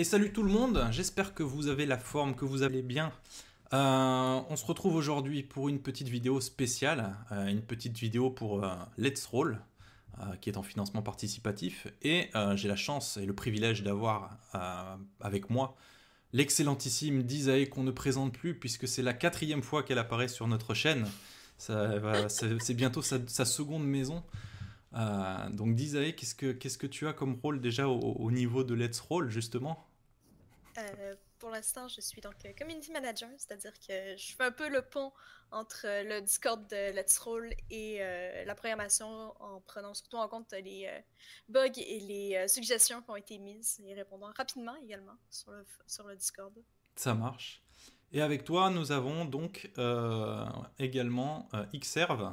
Et salut tout le monde, j'espère que vous avez la forme, que vous allez bien. Euh, on se retrouve aujourd'hui pour une petite vidéo spéciale, euh, une petite vidéo pour euh, Let's Roll, qui est en financement participatif. Et j'ai la chance et le privilège d'avoir avec moi l'excellentissime Dizae qu'on ne présente plus puisque c'est la quatrième fois qu'elle apparaît sur notre chaîne. C'est bientôt sa, seconde maison. donc Dizae, qu'est-ce que, qu'est-ce que tu as comme rôle déjà au, au niveau de Let's Roll justement? Euh, pour l'instant, je suis donc euh, community manager, c'est-à-dire que je fais un peu le pont entre euh, le Discord de Let's Roll et la programmation en prenant surtout en compte les bugs et les suggestions qui ont été mises et répondant rapidement également sur le, sur le Discord. Ça marche. Et avec toi, nous avons donc également Xserve.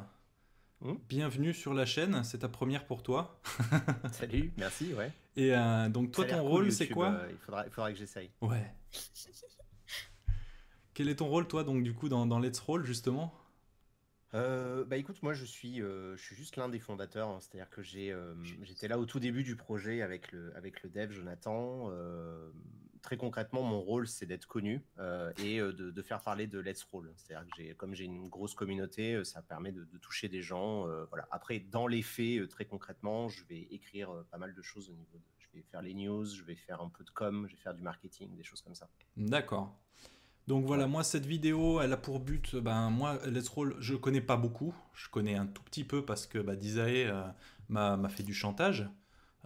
Hmm. Bienvenue sur la chaîne, c'est ta première pour toi. Salut, merci, ouais. Et euh, donc toi, ton rôle, c'est quoi euh, il, faudra, il faudra que j'essaye. Ouais. Quel est ton rôle, toi, donc du coup, dans, dans Let's Roll, justement? Euh, bah écoute, moi je suis, je suis juste l'un des fondateurs, hein. c'est-à-dire que j'ai, j'étais là au tout début du projet avec le, avec le dev Jonathan très concrètement, mon rôle, c'est d'être connu euh, et euh, de, faire parler de Let's Roll. C'est-à-dire que comme j'ai une grosse communauté, euh, ça permet de, toucher des gens. voilà. Après, dans les faits, très concrètement, je vais écrire pas mal de choses au niveau de. Je vais faire les news, je vais faire un peu de com, je vais faire du marketing, des choses comme ça. D'accord. Donc voilà, moi cette vidéo, elle a pour but, ben moi Let's Roll, je connais pas beaucoup, je connais un tout petit peu parce que bah, Disae m'a fait du chantage.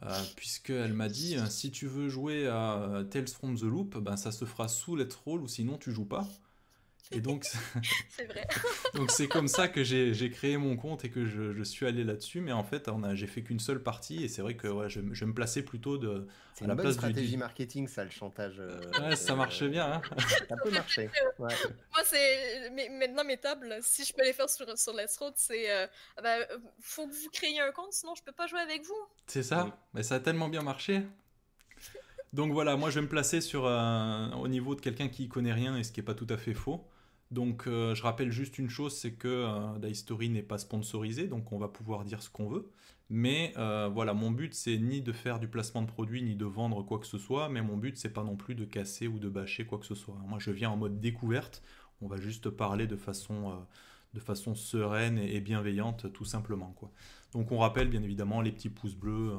Euh, puisqu'elle m'a dit euh, si tu veux jouer à Tales from the Loop, ben, ça se fera sous Let's Roll ou sinon tu joues pas. Et donc, c'est vrai. donc c'est comme ça que j'ai créé mon compte et que je, je suis allé là-dessus. Mais en fait, j'ai fait qu'une seule partie et c'est vrai que ouais, je, je me plaçais plutôt de. C'est une bonne stratégie marketing, ça, le chantage. Euh, ouais, ça marchait bien. Hein. ça peut marcher. Ouais. Moi, c'est maintenant mes tables. Si je peux les faire sur, sur Let's Roll, c'est euh, bah, faut que vous créiez un compte, sinon je peux pas jouer avec vous. C'est ça. Mais ça a tellement bien marché. Donc voilà, moi je vais me placer sur au niveau de quelqu'un qui connaît rien et ce qui est pas tout à fait faux. Donc euh, je rappelle juste une chose, c'est que euh, History n'est pas sponsorisé, donc on va pouvoir dire ce qu'on veut. Mais euh, voilà, mon but c'est ni de faire du placement de produits, ni de vendre quoi que ce soit, mais mon but c'est pas non plus de casser ou de bâcher quoi que ce soit. Moi je viens en mode découverte, on va juste parler de façon, euh, de façon sereine et bienveillante tout simplement. Quoi. Donc on rappelle bien évidemment les petits pouces bleus,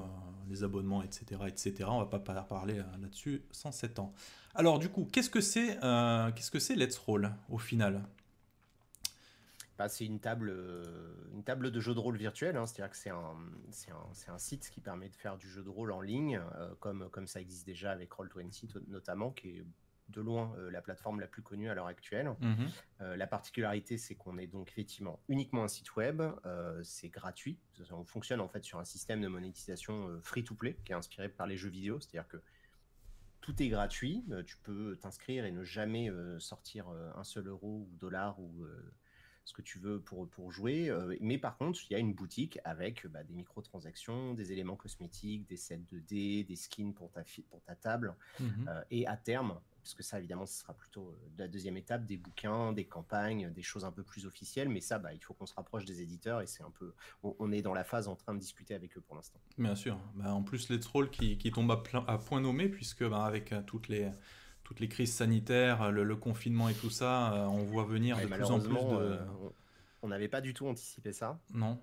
les abonnements, etc. etc. On va pas parler là-dessus sans 7 ans. Alors du coup, qu'est-ce que c'est euh, qu'est-ce que c'est Let's Roll au final? Bah, c'est une table, euh, une table de jeu de rôle virtuel, hein. c'est-à-dire que c'est un, site qui permet de faire du jeu de rôle en ligne, euh, comme, comme ça existe déjà avec Roll20 notamment, qui est de loin la plateforme la plus connue à l'heure actuelle. Mhm. la particularité, c'est qu'on est donc effectivement uniquement un site web, c'est gratuit, on fonctionne en fait sur un système de monétisation free-to-play qui est inspiré par les jeux vidéo, c'est-à-dire que tout est gratuit. Euh, tu peux t'inscrire et ne jamais euh, sortir euh, un seul euro ou dollar ou ce que tu veux pour, pour jouer. mais par contre, il y a une boutique avec bah, des microtransactions, des éléments cosmétiques, des sets de dés, des skins pour ta, pour ta table. Mmh et à terme, parce que ça, évidemment, ce sera plutôt euh, la deuxième étape, des bouquins, des campagnes, des choses un peu plus officielles. Mais ça, bah, il faut qu'on se rapproche des éditeurs et c'est un peu, on, est dans la phase en train de discuter avec eux pour l'instant. Bien sûr. Bah, en plus, Let's Roll qui, qui tombe à, à, point nommé, puisque bah, avec euh, toutes les toutes les crises sanitaires, le, confinement et tout ça, euh, on voit venir de plus en plus de. on n'avait pas du tout anticipé ça. Non.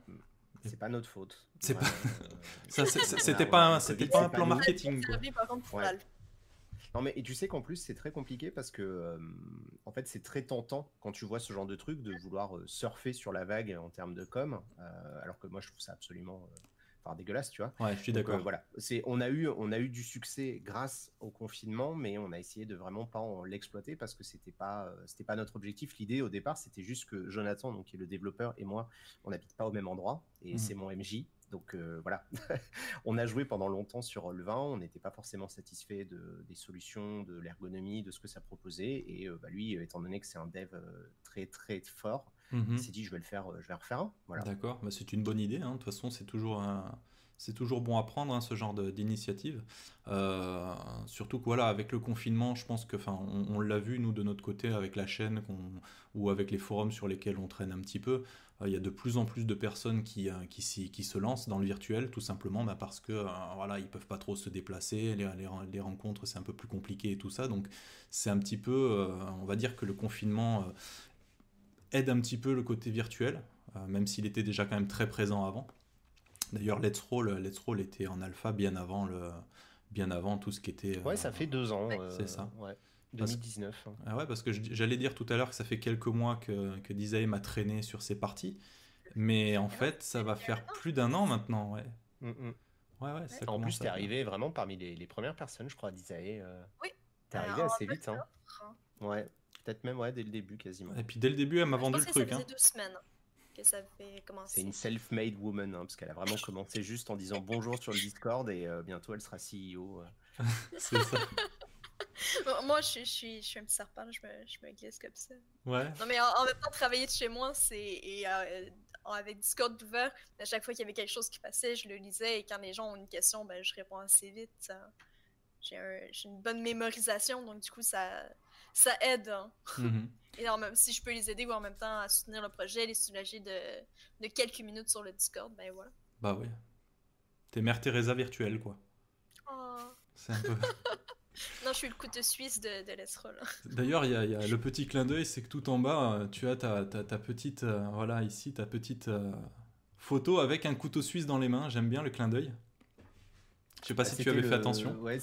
C'est pas notre faute. C'est pas. c'était pas, c'était pas un plan marketing. Non, mais et tu sais qu'en plus, c'est très compliqué parce que, en fait, c'est très tentant quand tu vois ce genre de truc de vouloir surfer sur la vague en termes de com, alors que moi, je trouve ça absolument. Enfin, dégueulasse, tu vois. Ouais, je suis d'accord. voilà, c'est on a eu on a eu du succès grâce au confinement, mais on a essayé de vraiment pas en l'exploiter parce que c'était pas c'était pas notre objectif. L'idée au départ, c'était juste que Jonathan, donc qui est le développeur, et moi, on n'habite pas au même endroit et mmh c'est mon MJ. Donc euh, voilà, on a joué pendant longtemps sur le 20, on n'était pas forcément satisfait de, des solutions, de l'ergonomie, de ce que ça proposait. Et euh, bah, lui, étant donné que c'est un dev euh, très très fort, il mhm. s'est dit je vais le faire, je vais refaire un. D'accord, bah, c'est une bonne idée. Hein. De toute façon, c'est toujours un, c'est toujours bon à prendre hein, ce genre d'initiative. Euh, surtout que voilà, avec le confinement, je pense que, enfin, on, l'a vu nous de notre côté avec la chaîne ou avec les forums sur lesquels on traîne un petit peu. Euh, il y a de plus en plus de personnes qui, euh, qui, qui, se lancent dans le virtuel, tout simplement bah, parce que voilà, ils peuvent pas trop se déplacer, les, les, rencontres c'est un peu plus compliqué et tout ça. Donc c'est un petit peu, on va dire que le confinement aide un petit peu le côté virtuel, même s'il était déjà quand même très présent avant. D'ailleurs, Let's Roll, Let's Roll était en alpha bien avant, le, bien avant tout ce qui était. Ouais, ça fait deux ans. Euh, c'est ça. Ouais. 2019. Parce... Ah ouais, parce que j'allais dire tout à l'heure que ça fait quelques mois que, que Disae m'a traîné sur ses parties. Mais en fait, ça va faire plus d'un an maintenant, ouais. Mm, mm. Ouais, ouais, ça en plus, t'es arrivé vraiment parmi les, les, premières personnes, je crois, Disae. Euh... Oui. T'es arrivé assez vite, hein. Ouais, peut-être même ouais, dès le début quasiment. Et puis dès le début, elle m'a vendu le truc. Ça hein. deux semaines ça fait commencer. C'est une self-made woman, hein, parce qu'elle a vraiment commencé juste en disant bonjour sur le Discord et euh, bientôt elle sera CEO. Euh. c'est ça. Moi, je, suis, je suis un petit serpent, je me, je me glisse comme ça. Ouais. Non, mais en, même temps, travailler de chez moi, c'est. Et euh, avec Discord ouvert, à chaque fois qu'il y avait quelque chose qui passait, je le lisais et quand les gens ont une question, ben, je réponds assez vite. J'ai une bonne mémorisation, donc du coup, ça, ça aide. Hein. Mm-hmm. Et même, si je peux les aider ou en même temps à soutenir le projet, les soulager de, de quelques minutes sur le Discord, ben voilà. Bah oui. T'es Mère Teresa virtuelle, quoi. Oh. C'est un peu. non, je suis le couteau suisse de, de D'ailleurs, il y, y, a le petit clin d'œil, c'est que tout en bas, tu as ta, ta, ta petite, euh, voilà, ici, ta petite euh, photo avec un couteau suisse dans les mains. J'aime bien le clin d'œil. Je sais pas bah, si tu avais fait attention. Ouais,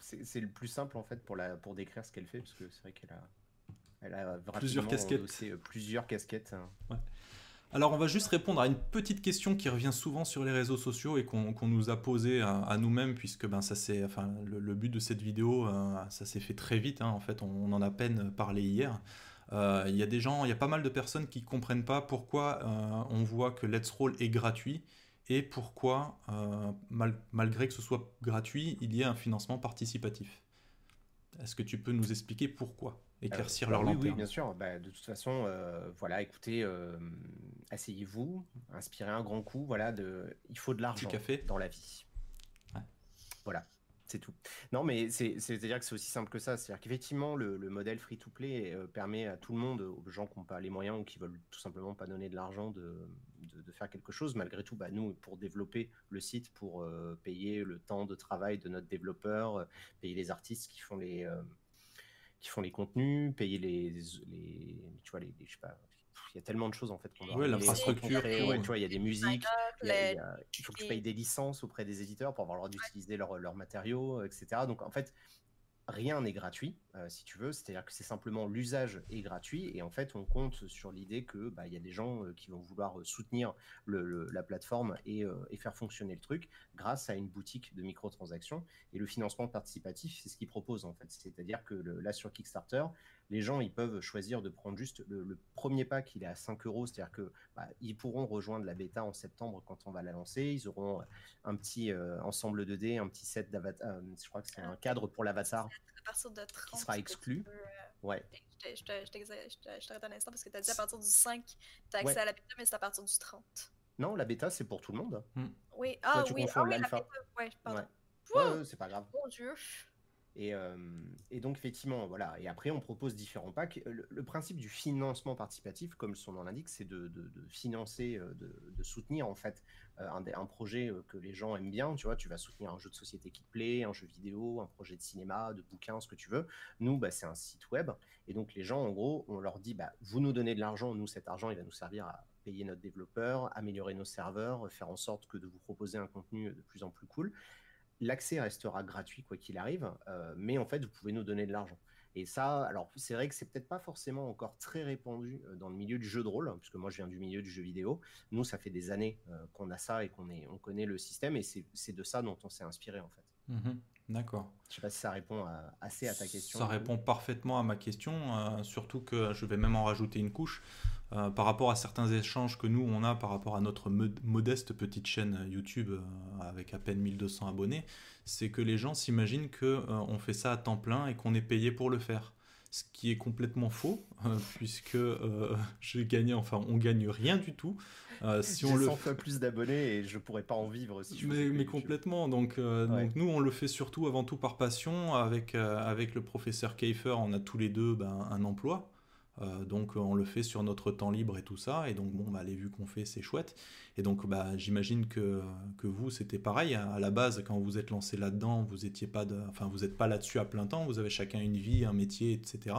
c'est le plus simple en fait pour, la, pour décrire ce qu'elle fait, parce que c'est vrai qu'elle a, elle a plusieurs casquettes. Euh, plusieurs casquettes. Hein. Alors on va juste répondre à une petite question qui revient souvent sur les réseaux sociaux et qu'on nous a posé à, nous-mêmes puisque ben ça c'est enfin le, but de cette vidéo euh, ça s'est fait très vite hein. en fait on, en a peine parlé hier. Euh, il y a des gens, il y a pas mal de personnes qui comprennent pas pourquoi on voit que Let's Roll est gratuit et pourquoi malgré que ce soit gratuit il y a un financement participatif. Est-ce que tu peux nous expliquer pourquoi? Éclaircir leur oui, Oui, bien sûr. Bah, de toute façon, euh, voilà, écoutez, euh, asseyez-vous, inspirez un grand coup. Voilà, de, il faut de l'argent dans la vie. Voilà, c'est tout. Non, mais c'est-à-dire que c'est aussi simple que ça. C'est-à-dire qu'effectivement, le, modèle free-to-play euh, permet à tout le monde, aux gens qui n'ont pas les moyens ou qui veulent tout simplement pas donner de l'argent, de, de, faire quelque chose. Malgré tout, bah, nous, pour développer le site, pour payer le temps de travail de notre développeur, payer les artistes qui font les qui font les contenus, payer les, les tu vois, les, je sais pas, il y a tellement de choses en fait qu'on doit. l'infrastructure. Ouais, tu vois, il y a des musiques, il, faut que tu payes des licences auprès des éditeurs pour avoir le droit d'utiliser leurs leur matériaux, etc. Donc en fait, rien n'est gratuit, euh, si tu veux. C'est-à-dire que c'est simplement l'usage est gratuit et en fait, on compte sur l'idée que bah, il y a des gens euh, qui vont vouloir euh, soutenir la plateforme et, faire fonctionner le truc grâce à une boutique de microtransactions. Et le financement participatif, c'est ce qu'ils proposent en fait. C'est-à-dire que là sur Kickstarter, les gens ils peuvent choisir de prendre juste le, premier pack, il est à 5 euros, c'est-à-dire que bah, ils pourront rejoindre la bêta en septembre quand on va la lancer. Ils auront un petit euh, ensemble de dés, un petit set d'avatar, euh, je crois que c'est un cadre pour l'avatar qui sera exclu. Euh, ouais. Je t'arrête un instant parce que tu as dit à partir du 5, tu as accès à la bêta, mais c'est à partir du 30. Non, la bêta, c'est pour tout le monde. Hmm. Oui, ah oui, ah, oui la bêta. Ouais, pardon. Ouais. c'est pas grave. Mon Dieu. Euh, et, donc, effectivement, voilà. Et après, on propose différents packs. Le, principe du financement participatif, comme son nom l'indique, c'est de, financer, euh, de, soutenir, en fait, euh, un, projet que les gens aiment bien. Tu vois, tu vas soutenir un jeu de société qui te plaît, un jeu vidéo, un projet de cinéma, de bouquin, ce que tu veux. Nous, bah, c'est un site web. Et donc, les gens, en gros, on leur dit, bah, vous nous donnez de l'argent. Nous, cet argent, il va nous servir à payer notre développeur, améliorer nos serveurs, faire en sorte que de vous proposer un contenu de plus en plus cool l'accès restera gratuit quoi qu'il arrive, euh, mais en fait, vous pouvez nous donner de l'argent. Et ça, alors c'est vrai que c'est peut-être pas forcément encore très répandu euh, dans le milieu du jeu de rôle, puisque moi je viens du milieu du jeu vidéo. Nous, ça fait des années euh, qu'on a ça et qu'on on connaît le système, et c'est de ça dont on s'est inspiré en fait. Mmh D'accord. Je sais pas si ça répond assez à ta question. Ça répond parfaitement à ma question, surtout que je vais même en rajouter une couche. Euh, par rapport à certains échanges que nous on a par rapport à notre modeste petite chaîne YouTube euh, avec à peine 1200 abonnés, c'est que les gens s'imaginent qu'on euh, on fait ça à temps plein et qu'on est payé pour le faire. Ce qui est complètement faux, euh, puisque euh, j'ai gagné, enfin on gagne rien du tout. Euh, si on le 100 fois plus d'abonnés et je pourrais pas en vivre si je mais, mais complètement. Donc, donc nous on le fait surtout avant tout par passion. Avec avec le professeur Keifer, on a tous les deux ben, un emploi. Euh, donc on le fait sur notre temps libre et tout ça, et donc bon, bah, les vues qu'on fait, c'est chouette. Et donc bah, j'imagine que, que vous, c'était pareil. À la base, quand vous êtes lancé là-dedans, vous étiez pas de... enfin, vous n'êtes pas là-dessus à plein temps, vous avez chacun une vie, un métier, etc.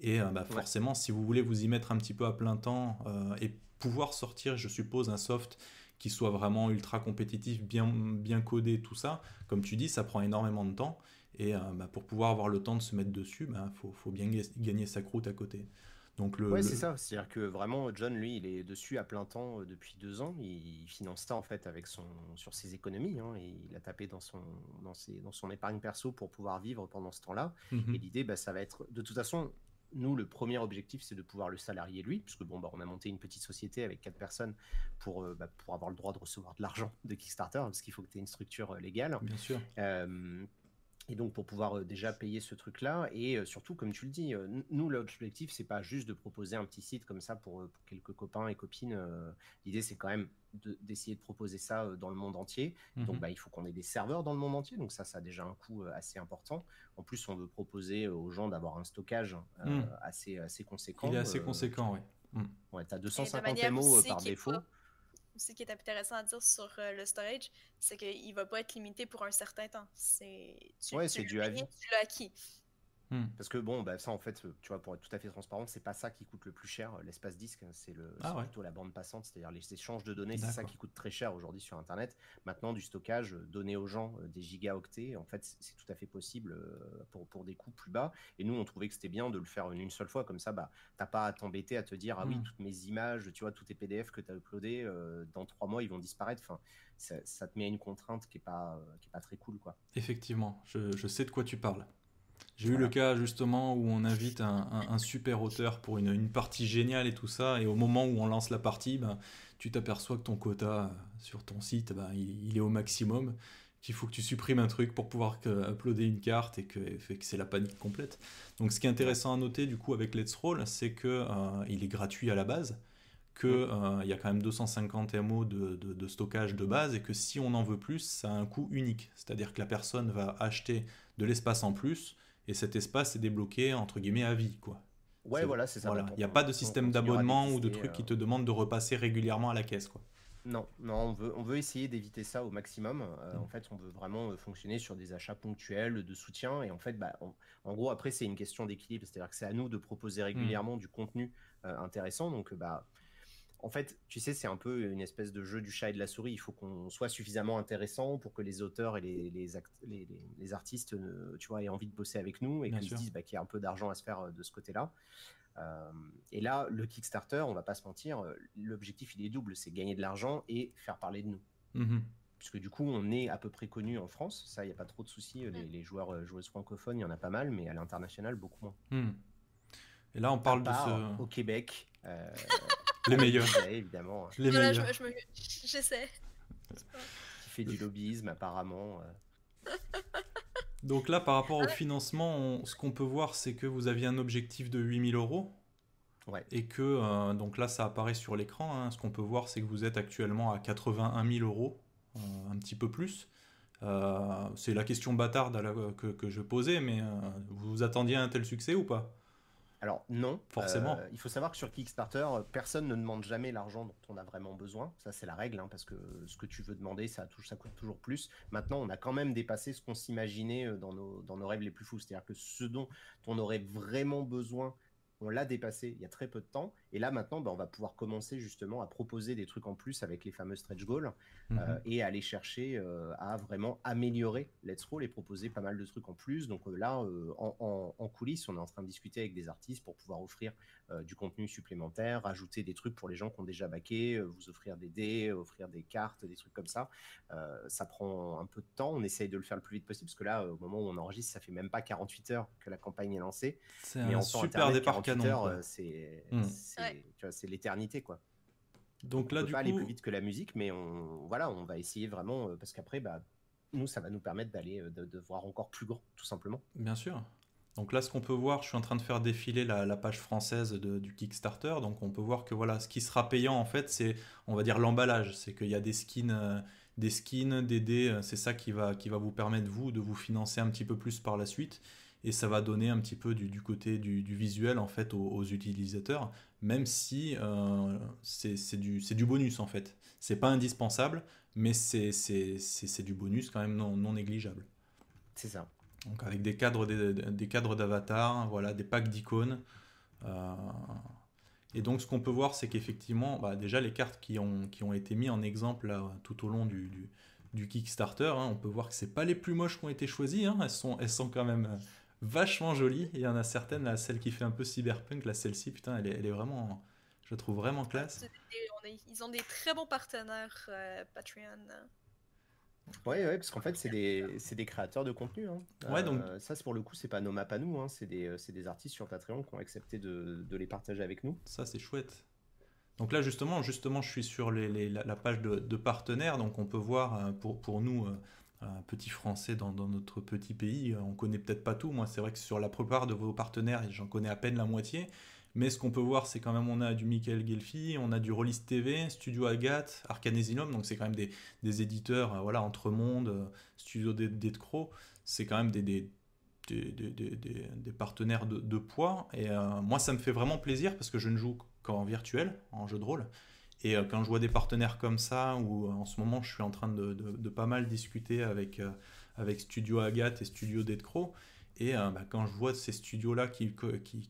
Et euh, bah, forcément, si vous voulez vous y mettre un petit peu à plein temps euh, et pouvoir sortir, je suppose, un soft qui soit vraiment ultra compétitif, bien, bien codé, tout ça, comme tu dis, ça prend énormément de temps. Et bah, pour pouvoir avoir le temps de se mettre dessus, il bah, faut, faut, bien gagner sa croûte à côté. Donc le, ouais, c'est ça. C'est-à-dire que vraiment, John, lui, il est dessus à plein temps euh, depuis deux ans. Il finance ça en fait avec son sur ses économies. Hein, et il a tapé dans son dans, ses, dans son épargne perso pour pouvoir vivre pendant ce temps-là. Mhm. Et l'idée, bah, ça va être de toute façon. Nous, le premier objectif, c'est de pouvoir le salarier lui, puisque bon, bah, on a monté une petite société avec quatre personnes pour, euh, bah, pour avoir le droit de recevoir de l'argent de Kickstarter, parce qu'il faut que tu aies une structure euh, légale. Bien sûr. Et donc pour pouvoir euh, déjà payer ce truc-là, et euh, surtout comme tu le dis, euh, nous l'objectif c'est pas juste de proposer un petit site comme ça pour, quelques copains et copines. L'idée c'est quand même d'essayer de, proposer ça dans le monde entier. Donc mhm. bah, il faut qu'on ait des serveurs dans le monde entier, donc ça ça a déjà un coût assez important. En plus on veut proposer aux gens d'avoir un stockage mhm. assez assez conséquent. Il est assez conséquent, oui. Mhm. Ouais, tu as 250 MO par défaut ce qui est intéressant à dire sur euh, le storage, c'est qu'il ne va pas être limité pour un certain temps. C'est ouais, c'est du Tu l'as acquis. Hmm. Parce que bon, bah, ça en fait, tu vois, pour être tout à fait transparent, c'est pas ça qui coûte le plus cher, euh, l'espace disque, c'est le, ah plutôt la bande passante, c'est-à-dire les échanges de données, c'est ça qui coûte très cher aujourd'hui sur Internet. Maintenant, du stockage, euh, donner aux gens des gigaoctets, en fait, c'est tout à fait possible pour, pour des coûts plus bas. Et nous, on trouvait que c'était bien de le faire une, seule fois, comme ça, bah, t'as pas à t'embêter à te dire, ah oui, hmm. toutes mes images, tu vois, tous tes PDF que tu as uploadés, dans trois mois, ils vont disparaître. Enfin, ça, te met une contrainte qui est pas, qui est pas très cool, quoi. Effectivement, je, je sais de quoi tu parles. J'ai eu le cas justement où on invite un, super auteur pour une, partie géniale et tout ça, et au moment où on lance la partie, ben, tu t'aperçois que ton quota sur ton site, ben, il, est au maximum, qu'il faut que tu supprimes un truc pour pouvoir uploader une carte et que, c'est la panique complète. Donc ce qui est intéressant à noter du coup avec Let's Roll, c'est qu'il euh, est gratuit à la base, qu'il euh, y a quand même 250 MO de, de, stockage de base et que si on en veut plus, ça a un coût unique. C'est-à-dire que la personne va acheter de l'espace en plus et cet espace est débloqué entre guillemets à vie quoi. Ouais, voilà, c'est ça. Il n'y a pas de système d'abonnement ou de trucs qui te euh, demandent de repasser régulièrement à la caisse quoi. Non, non, on veut, on veut essayer d'éviter ça au maximum. Euh, en fait, on veut vraiment euh, fonctionner sur des achats ponctuels de soutien. Et en fait, bah, en gros, après, c'est une question d'équilibre. C'est-à-dire que c'est à nous de proposer mm. régulièrement du contenu intéressant. Donc, bah, en fait, tu sais, c'est un peu une espèce de jeu du chat et de la souris. Il faut qu'on soit suffisamment intéressant pour que les auteurs et les, les, artistes, tu vois, aient envie de bosser avec nous et qu'ils se disent bah, qu'il y a un peu d'argent à se faire euh, de ce côté-là. Euh, et là, le Kickstarter, on va pas se mentir, euh, l'objectif il est double, c'est gagner de l'argent et faire parler de nous. Mmh Puisque du coup, on est à peu près connu en France, ça, il n'y a pas trop de soucis. Les, joueurs, joueuses francophones, il y en a pas mal, mais à l'international, beaucoup moins. Mmh. Et là, on parle de ce... Au Québec. Les meilleurs. évidemment. Les meilleurs. J'essaie. Qui fait du lobbyisme apparemment. Euh. Donc là, par rapport au financement, ce qu'on peut voir, c'est que vous aviez un objectif de 8000 euros. Ouais. Et que, euh, donc là, ça apparaît sur l'écran. Hein. Ce qu'on peut voir, c'est que vous êtes actuellement à 81 000 euros, euh, un petit peu plus. c'est la question bâtarde que, que, je posais, mais vous vous attendiez à un tel succès ou pas? Alors non, forcément. Euh, il faut savoir que sur Kickstarter, personne ne demande jamais l'argent dont on a vraiment besoin. Ça c'est la règle, hein, parce que ce que tu veux demander, ça, ça coûte toujours plus. Maintenant, on a quand même dépassé ce qu'on s'imaginait euh, dans nos, dans nos rêves les plus fous. C'est-à-dire que ce dont on aurait vraiment besoin on l'a dépassé il y a très peu de temps. Et là, maintenant, bah, on va pouvoir commencer justement à proposer des trucs en plus avec les fameux stretch goals euh, mhm. et aller chercher euh, à vraiment améliorer Let's Roll et proposer pas mal de trucs en plus. Donc euh, là, en, coulisses, on est en train de discuter avec des artistes pour pouvoir offrir du contenu supplémentaire, rajouter des trucs pour les gens qui ont déjà baqué, vous offrir des dés, offrir des cartes, des trucs comme ça. ça prend un peu de temps. On essaye de le faire le plus vite possible parce que là, au moment où on enregistre, ça fait même pas 48 heures que la campagne est lancée. C'est un super départ euh, c'est c'est l'éternité quoi. Donc là, peut du pas coup... aller plus vite que la musique, mais on voilà, on va essayer vraiment euh, parce qu'après, bah, nous, ça va nous permettre d'aller euh, de, voir encore plus grand, tout simplement. Bien sûr. Donc là, ce qu'on peut voir, je suis en train de faire défiler la, page française du Kickstarter. Donc on peut voir que voilà, ce qui sera payant en fait, c'est on va dire l'emballage. C'est qu'il y a des skins, euh, des skins, des dés. C'est ça qui va, qui va vous permettre vous de vous financer un petit peu plus par la suite. Et ça va donner un petit peu du, côté du, visuel en fait aux, utilisateurs, même si euh, c'est du, du bonus en fait. C'est pas indispensable, mais c'est du bonus quand même non, non négligeable. C'est ça. Donc avec des cadres des, cadres d'avatar, voilà, des packs d'icônes. Euh, et donc ce qu'on peut voir, c'est qu'effectivement, bah, déjà les cartes qui ont, qui ont été mises en exemple tout au long du, du, Kickstarter, hein, on peut voir que c'est pas les plus moches qui ont été choisies. Hein. elles, sont, elles sont quand même vachement jolies. il y en a certaines, là, celle qui fait un peu cyberpunk, là, celle-ci, putain, elle est, elle est vraiment, je la trouve vraiment classe. Ils ont des très bons partenaires euh, Patreon. Oui, ouais, parce qu'en fait, c'est des, des, créateurs de contenu. Hein. Ouais, donc... Euh, ça, pour le coup, c'est pas nos maps à nous. Hein. C'est des, des, artistes sur Patreon qui ont accepté de, de les partager avec nous. Ça, c'est chouette. Donc là, justement, justement, je suis sur les, la, page de, partenaires. Donc on peut voir, euh, pour, pour nous, euh, petits Français dans, notre petit pays, on connaît peut-être pas tout. Moi, c'est vrai que sur la plupart de vos partenaires, j'en connais à peine la moitié. Mais ce qu'on peut voir, c'est quand même, on a du Michael Gelfi, on a du Rollis TV, Studio Agathe, Arcanesinum, donc c'est quand même des, des éditeurs, euh, voilà, Entremonde, euh, Studio Detcro, c'est quand même des, des, des, des partenaires de, poids. Et euh, moi, ça me fait vraiment plaisir parce que je ne joue qu'en virtuel, en jeu de rôle. Et quand je vois des partenaires comme ça, ou en ce moment, je suis en train de, pas mal discuter avec, avec Studio Agathe et Studio Detcro, et euh, bah, quand je vois ces studios-là qui,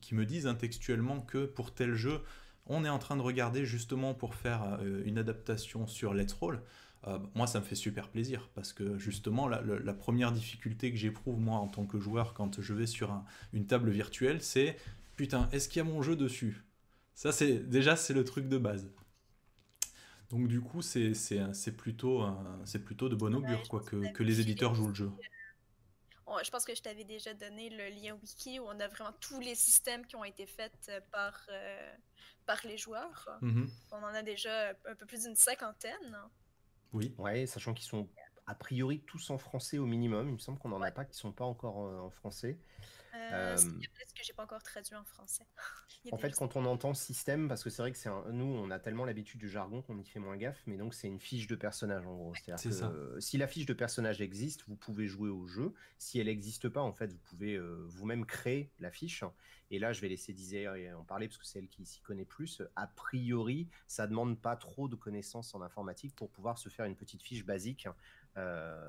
qui, me disent textuellement que pour tel jeu, on est en train de regarder justement pour faire euh, une adaptation sur Let's Roll, euh, moi ça me fait super plaisir parce que justement la, première difficulté que j'éprouve moi en tant que joueur quand je vais sur une table virtuelle, c'est putain, est-ce qu'il y a mon jeu dessus? Ça c'est déjà c'est le truc de base. Donc du coup c'est plutôt, c'est plutôt de bon augure quoi, que, que les éditeurs jouent le jeu je pense que je t'avais déjà donné le lien wiki où on a vraiment tous les systèmes qui ont été faits euh, par, euh, par les joueurs. Mm-hmm. On en a déjà un peu plus d'une cinquantaine. Oui. Ouais, sachant qu'ils sont a priori tous en français au minimum. Il me semble qu'on n'en a pas qui sont pas encore en français. Euh, peut-être que j'ai pas encore traduit en français. en fait, quand on entend système, parce que c'est vrai que c'est nous, on a tellement l'habitude du jargon qu'on y fait moins gaffe, mais donc c'est une fiche de personnage en gros. C'est-à-dire que euh, si la fiche de personnage existe, vous pouvez jouer au jeu. Si elle n'existe pas, en fait, vous pouvez euh, vous-même créer la fiche. Et là, je vais laisser Dizer en parler parce que c'est elle qui s'y connaît plus. A priori, ça demande pas trop de connaissances en informatique pour pouvoir se faire une petite fiche basique euh,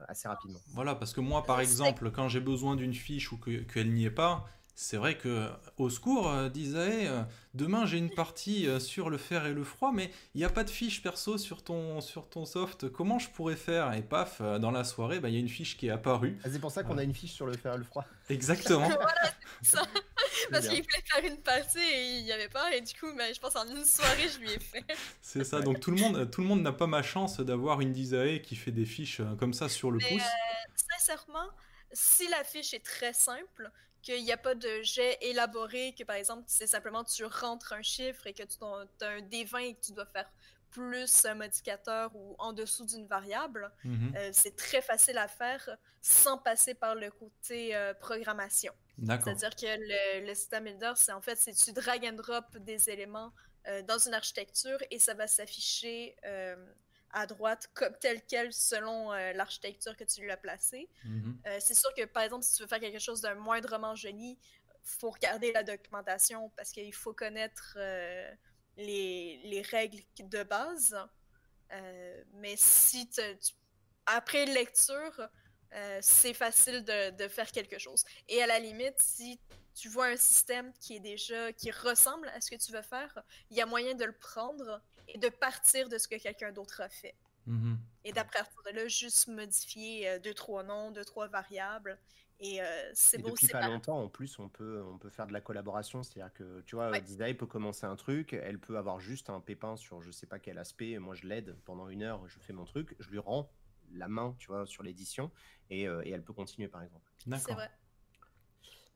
assez rapidement. Voilà, parce que moi, par exemple, quand j'ai besoin d'une fiche ou qu'elle n'y est pas, c'est vrai que, au secours, euh, Disae, euh, demain j'ai une partie sur le fer et le froid, mais il n'y a pas de fiche perso sur ton, sur ton soft. Comment je pourrais faire? Et paf, dans la soirée, bah, il y a une fiche qui est apparue. Ah, c'est pour ça qu'on a une fiche sur le fer et le froid. Exactement. voilà, ça. Parce qu'il voulait faire une partie et il n'y avait pas, et du coup, bah, je pense en une soirée, je lui ai fait. C'est ça, donc tout le monde tout le monde n'a pas ma chance d'avoir une Disae qui fait des fiches euh, comme ça sur le pouce. Euh, sincèrement, si la fiche est très simple, qu'il n'y a pas de jet élaboré, que par exemple, c'est simplement tu rentres un chiffre et que tu as un D20 et que tu dois faire plus un modificateur ou en dessous d'une variable, mhm. euh, c'est très facile à faire sans passer par le côté programmation. C'est-à-dire que le, système builder, c'est en fait, c'est tu drag and drop des éléments euh, dans une architecture et ça va s'afficher euh, à droite comme tel quel selon euh, l'architecture que tu lui as placée. Mm-hmm. c'est sûr que, par exemple, si tu veux faire quelque chose d'un moindrement joli, faut regarder la documentation parce qu'il faut connaître les, les, règles de base. mais si tu, après lecture, euh, c'est facile de, faire quelque chose. Et à la limite, si tu vois un système qui est déjà qui ressemble à ce que tu veux faire, il y a moyen de le prendre et de partir de ce que quelqu'un d'autre a fait. Mm-hmm. Et d'après de là, juste modifier euh, deux, trois noms, deux, trois variables. Et euh, c'est beau. Depuis pas longtemps, en plus, on peut, on peut faire de la collaboration. C'est-à-dire que, tu vois, ouais. peut commencer un truc, elle peut avoir juste un pépin sur je sais pas quel aspect. Moi, je l'aide pendant une heure, je fais mon truc, je lui rends la main, tu vois, sur l'édition, et, euh, et, elle peut continuer, par exemple. C'est vrai.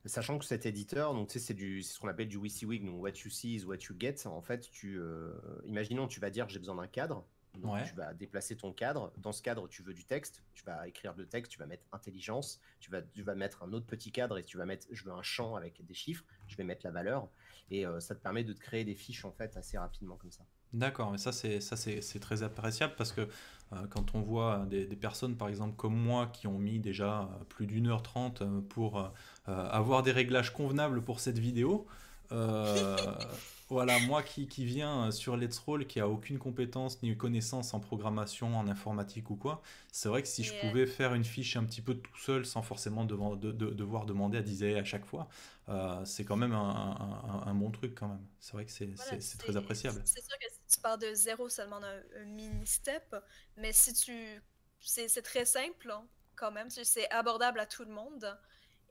Sachant que cet éditeur, donc c'est du, c'est ce qu'on appelle du WYSIWYG, donc what you see is what you get. En fait, tu, euh, imaginons, tu vas dire j'ai besoin d'un cadre, Donc, tu vas déplacer ton cadre. Dans ce cadre, tu veux du texte. Tu vas écrire le texte. Tu vas mettre intelligence. Tu vas, tu vas mettre un autre petit cadre et tu vas mettre, je veux un champ avec des chiffres. Je vais mettre la valeur. Et euh, ça te permet de te créer des fiches en fait assez rapidement comme ça. D'accord, mais ça c'est ça c'est très appréciable parce que euh, quand on voit des, des, personnes par exemple comme moi qui ont mis déjà plus d'une heure trente pour avoir des réglages convenables pour cette vidéo, voilà, moi qui, qui viens sur Let's Roll, qui a aucune compétence ni connaissance en programmation, en informatique ou quoi, c'est vrai que si je pouvais faire une fiche un petit peu tout seul sans forcément devoir, de, devoir demander à Disney à chaque fois, euh, c'est quand même un, un, bon truc quand même. C'est vrai que c'est très appréciable. C'est sûr que si tu pars de zéro, ça demande un, mini step, mais si tu. C'est très simple hein, quand même, c'est abordable à tout le monde.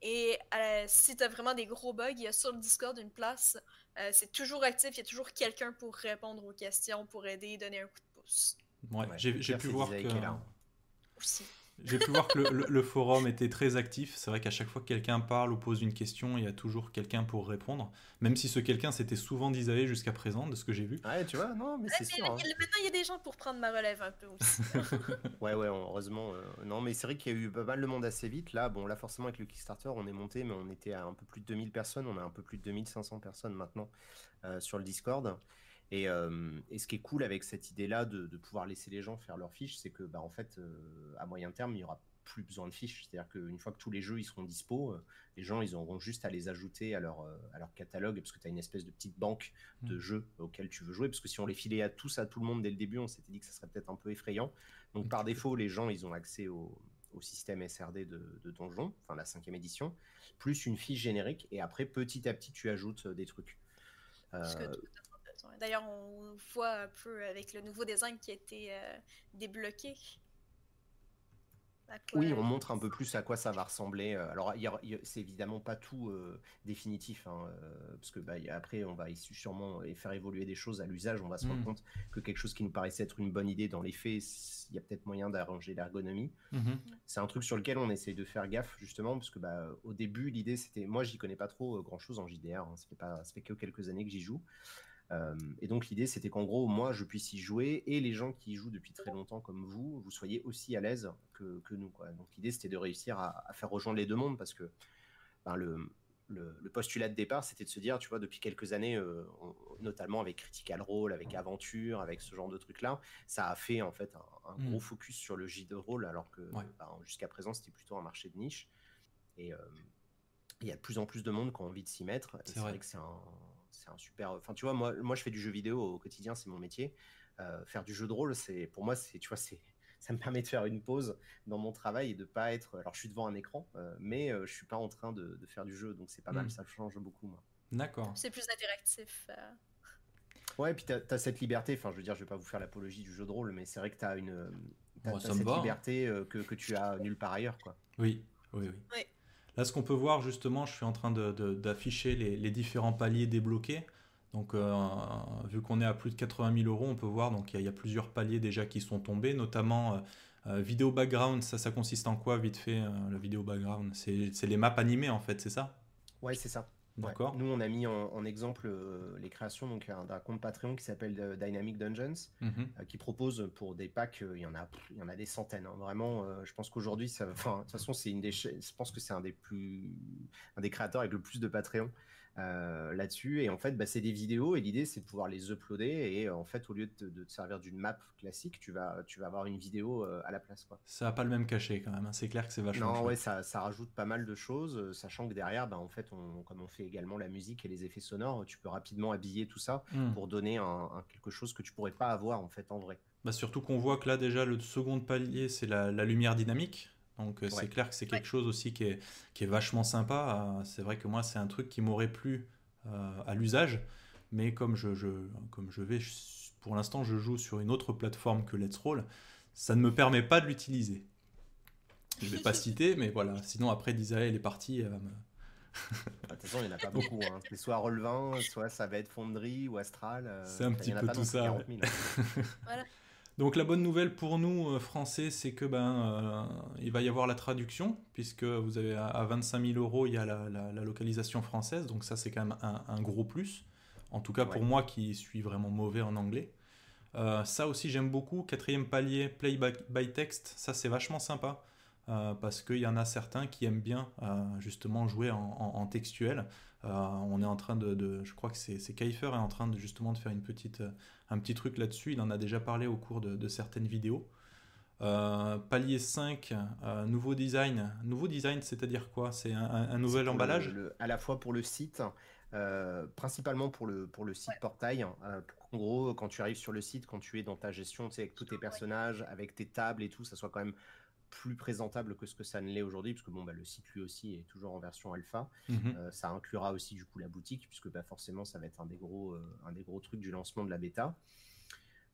Et euh, si tu as vraiment des gros bugs, il y a sur le Discord une place. Euh, c'est toujours actif, il y a toujours quelqu'un pour répondre aux questions, pour aider, donner un coup de pouce. Ouais, j'ai pu voir que. Aussi. J'ai pu voir que le, forum était très actif. C'est vrai qu'à chaque fois que quelqu'un parle ou pose une question, il y a toujours quelqu'un pour répondre. Même si ce quelqu'un, c'était souvent d'Isaïe jusqu'à présent, de ce que j'ai vu. Ouais, tu vois, non, mais c'est sûr. Hein. Maintenant, il y a des gens pour prendre ma relève un peu aussi. ouais, ouais, heureusement. Euh, non, mais c'est vrai qu'il y a eu pas mal de monde assez vite. Là, bon, là, forcément, avec le Kickstarter, on est monté, mais on était à un peu plus de 2000 personnes. On a un peu plus de 2500 personnes maintenant euh, sur le Discord. Et, et, ce qui est cool avec cette idée-là de, de, pouvoir laisser les gens faire leurs fiches, c'est que bah, en fait, euh, à moyen terme, il y aura plus besoin de fiches. C'est-à-dire qu'une fois que tous les jeux ils seront dispo, euh, les gens ils auront juste à les ajouter à leur, euh, à leur catalogue parce que tu as une espèce de petite banque de mmh. jeux auxquels tu veux jouer. Parce que si on les filait à tous, à tout le monde dès le début, on s'était dit que ça serait peut-être un peu effrayant. Donc par défaut, les gens ils ont accès au, au système SRD de, de Donjon, enfin la cinquième édition, plus une fiche générique. Et après, petit à petit, tu ajoutes des trucs. D'ailleurs, on voit un peu avec le nouveau design qui a été euh, débloqué. Oui, on montre un peu plus à quoi ça va ressembler. Euh, alors, c'est évidemment pas tout euh, définitif, hein, parce que bah, après, on va sûrement faire évoluer des choses à l'usage. On va se rendre hmm. compte que quelque chose qui nous paraissait être une bonne idée dans les faits, il y a peut-être moyen d'arranger l'ergonomie. Mhm. C'est un truc sur lequel on essaye de faire gaffe, justement, parce que bah, au début, l'idée c'était. Moi, j'y connais pas trop grand chose en JDR, hein, ça, fait pas, ça fait que quelques années que j'y joue. Euh, et donc l'idée, c'était qu'en gros, moi, je puisse y jouer et les gens qui y jouent depuis très longtemps comme vous, vous soyez aussi à l'aise que, que, nous. Quoi. Donc l'idée, c'était de réussir à, faire rejoindre les deux mondes parce que ben, le, le, postulat de départ, c'était de se dire, tu vois, depuis quelques années, euh, notamment avec Critical Role, avec Aventure, avec ce genre de trucs-là, ça a fait en fait un, gros mm. focus sur le J de rôle, alors que ben, jusqu'à présent, c'était plutôt un marché de niche. Et euh, il y a de plus en plus de monde qui ont envie de s'y mettre. C'est vrai. vrai que c'est un un super. Enfin, tu vois, moi, moi, je fais du jeu vidéo au quotidien, c'est mon métier. Euh, faire du jeu de rôle, c'est pour moi, c'est, tu vois, c'est, ça me permet de faire une pause dans mon travail et de pas être. Alors, je suis devant un écran, euh, mais euh, je suis pas en train de, de, faire du jeu, donc c'est pas mal, hmm. ça change beaucoup, moi. D'accord. C'est plus interactif. Ouais, et puis tu as, cette liberté. Enfin, je veux dire, je vais pas vous faire l'apologie du jeu de rôle, mais c'est vrai que tu as une. cette liberté que, que, tu as nulle part ailleurs, quoi. Oui, oui, oui. oui. Là, ce qu'on peut voir, justement, je suis en train d'afficher les, différents paliers débloqués. Donc, euh, vu qu'on est à plus de 80 000 euros, on peut voir, donc il y, a plusieurs paliers déjà qui sont tombés, notamment euh, euh, vidéo background. Ça, ça consiste en quoi, vite fait, le vidéo background? C'est les maps animées, en fait, c'est ça? Ouais, c'est ça. Nous, on a mis en, exemple euh, les créations d'un compte Patreon qui s'appelle euh, Dynamic Dungeons, mhm. euh, qui propose pour des packs, il y en a, il y en a des centaines. Hein. Vraiment, je pense qu'aujourd'hui, de toute façon, c'est une des, je pense que c'est un des plus, un des créateurs avec le plus de Patreon. Euh, là-dessus. Et en fait, bah, c'est des vidéos et l'idée, c'est de pouvoir les uploader. Et euh, en fait, au lieu de, te servir d'une map classique, tu vas, tu vas avoir une vidéo euh, à la place. Quoi. Ça n'a pas le même cachet quand même. Hein. C'est clair que c'est vachement. Non, ouais, ça, ça, rajoute pas mal de choses, sachant que derrière, bah, en fait, on, comme on fait également la musique et les effets sonores, tu peux rapidement habiller tout ça hmm. pour donner un, quelque chose que tu pourrais pas avoir en fait en vrai. Bah surtout qu'on voit que là déjà le second palier c'est la, la, lumière dynamique donc euh, c'est clair que c'est quelque chose aussi qui est, qui est vachement sympa. Euh, c'est vrai que moi c'est un truc qui m'aurait plu euh, à l'usage, mais comme je, je, comme je vais, pour l'instant je joue sur une autre plateforme que Let's Roll, ça ne me permet pas de l'utiliser. Je ne vais pas citer, mais voilà. Sinon après Disaël est parti. Bah, de toute façon, il n'y en a pas beaucoup. Hein. C'est soit Roll20, soit ça va être Fonderie ou Astral. c'est un petit peu tout ça. Hein. voilà. Donc la bonne nouvelle pour nous euh, français, c'est que ben euh, il va y avoir la traduction puisque vous avez à, 25 000 euros il y a la, localisation française, donc ça c'est quand même un, gros plus. En tout cas pour moi qui suis vraiment mauvais en anglais. ça aussi j'aime beaucoup. Quatrième palier, play by, text, ça c'est vachement sympa. parce qu'il y en a certains qui aiment bien justement jouer en, textuel. On est en train de, je crois que c'est Kaifer est en train de justement de faire une petite, un petit truc là-dessus. Il en a déjà parlé au cours de certaines vidéos. Euh, palier 5, euh, nouveau design. Nouveau design, c'est-à-dire quoi? C'est un, nouvel emballage? À la fois pour le site, euh, principalement pour le, pour le site portail. en gros, quand tu arrives sur le site, quand tu es dans ta gestion, tu sais, avec tous tes personnages, avec tes tables et tout, ça soit quand même plus présentable que ce que ça ne l'est aujourd'hui, parce que bon, bah, le site lui aussi est toujours en version alpha. Mhm. ça inclura aussi du coup la boutique, puisque bah, forcément ça va être un des gros, un des gros trucs du lancement de la bêta.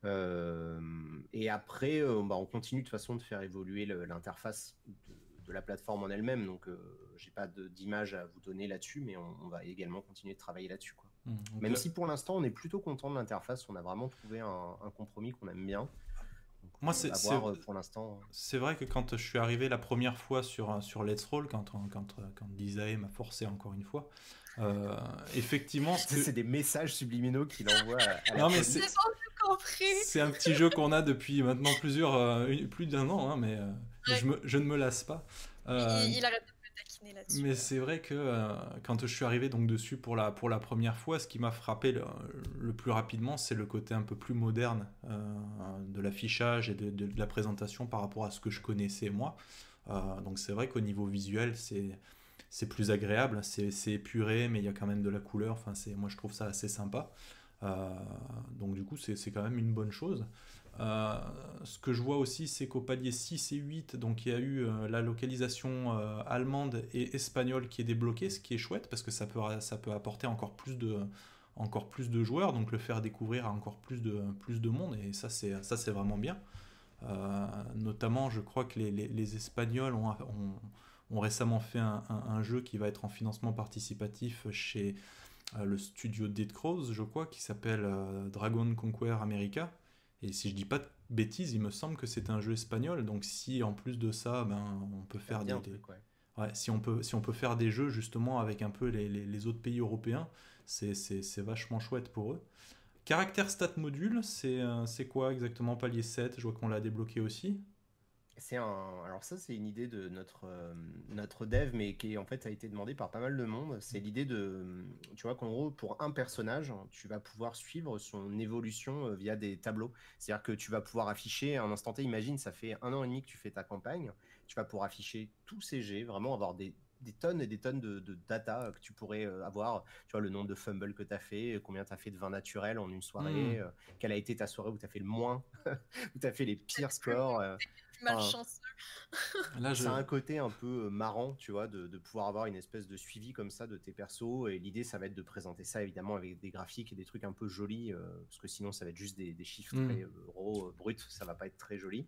Euh, et après, euh, bah, on continue de façon de faire évoluer l'interface de, la plateforme en elle-même. Donc, euh, j'ai pas d'image à vous donner là-dessus, mais on, va également continuer de travailler là-dessus. Mmh, même si pour l'instant, on est plutôt content de l'interface, on a vraiment trouvé un, compromis qu'on aime bien. Moi, c'est pour l'instant. C'est vrai que quand je suis arrivé la première fois sur, sur Let's Roll, quand, quand, quand, m'a forcé encore une fois, effectivement. C'est des messages subliminaux qu'il envoie à, non, mais c'est c'est un petit jeu qu'on a depuis maintenant plusieurs, euh, plus d'un an, hein, mais euh, je, ne me lasse pas. Euh, il, arrête taquiner là-dessus. Mais c'est vrai que quand je suis arrivé donc dessus pour la, pour la première fois, ce qui m'a frappé le, plus rapidement, c'est le côté un peu plus moderne de l'affichage et de, de, la présentation par rapport à ce que je connaissais moi. donc c'est vrai qu'au niveau visuel, c'est c'est plus agréable, c'est épuré, mais il y a quand même de la couleur. Enfin, moi je trouve ça assez sympa. Euh, donc du coup, c'est quand même une bonne chose. Euh, ce que je vois aussi, c'est qu'au palier 6 et 8, donc il y a eu euh, la localisation allemande et espagnole qui est débloquée, ce qui est chouette parce que ça peut, ça peut apporter encore plus de, encore plus de joueurs, donc le faire découvrir à encore plus de, plus de monde, et ça c'est, ça, c'est vraiment bien. notamment, je crois que les, les, Espagnols ont, ont, récemment fait un, un, jeu qui va être en financement participatif chez euh, le studio Dead Crows, je crois, qui s'appelle euh, Dragon Conquer America. Et si je dis pas de bêtises, il me semble que c'est un jeu espagnol. Donc si en plus de ça, ben, on peut faire des, ouais. si on peut si on peut faire des jeux justement avec un peu les, les, autres pays européens, c'est vachement chouette pour eux. Caractère stat module, c'est euh, quoi exactement? Palier 7, je vois qu'on l'a débloqué aussi. C'est un. Alors ça, c'est une idée de notre euh, notre dev, mais qui en fait a été demandé par pas mal de monde. C'est l'idée de, tu vois, qu'en gros, pour un personnage, tu vas pouvoir suivre son évolution euh, via des tableaux. C'est-à-dire que tu vas pouvoir afficher un instant T. Imagine, ça fait un an et demi que tu fais ta campagne. Tu vas pouvoir afficher tous ces jets, vraiment avoir des, des tonnes et des tonnes de, data que tu pourrais euh, avoir. Tu vois, le nombre de fumbles que tu as fait, combien tu as fait de vin naturel en une soirée, mmh. quelle a été ta soirée où tu as fait le moins, où tu as fait les pires scores malchanceux. Là, je... un côté un peu euh, marrant, tu vois, de, pouvoir avoir une espèce de suivi comme ça de tes persos. Et l'idée, ça va être de présenter ça évidemment avec des graphiques et des trucs un peu jolis, euh, parce que sinon, ça va être juste des, chiffres hmm. très euh, bruts, ça va pas être très joli.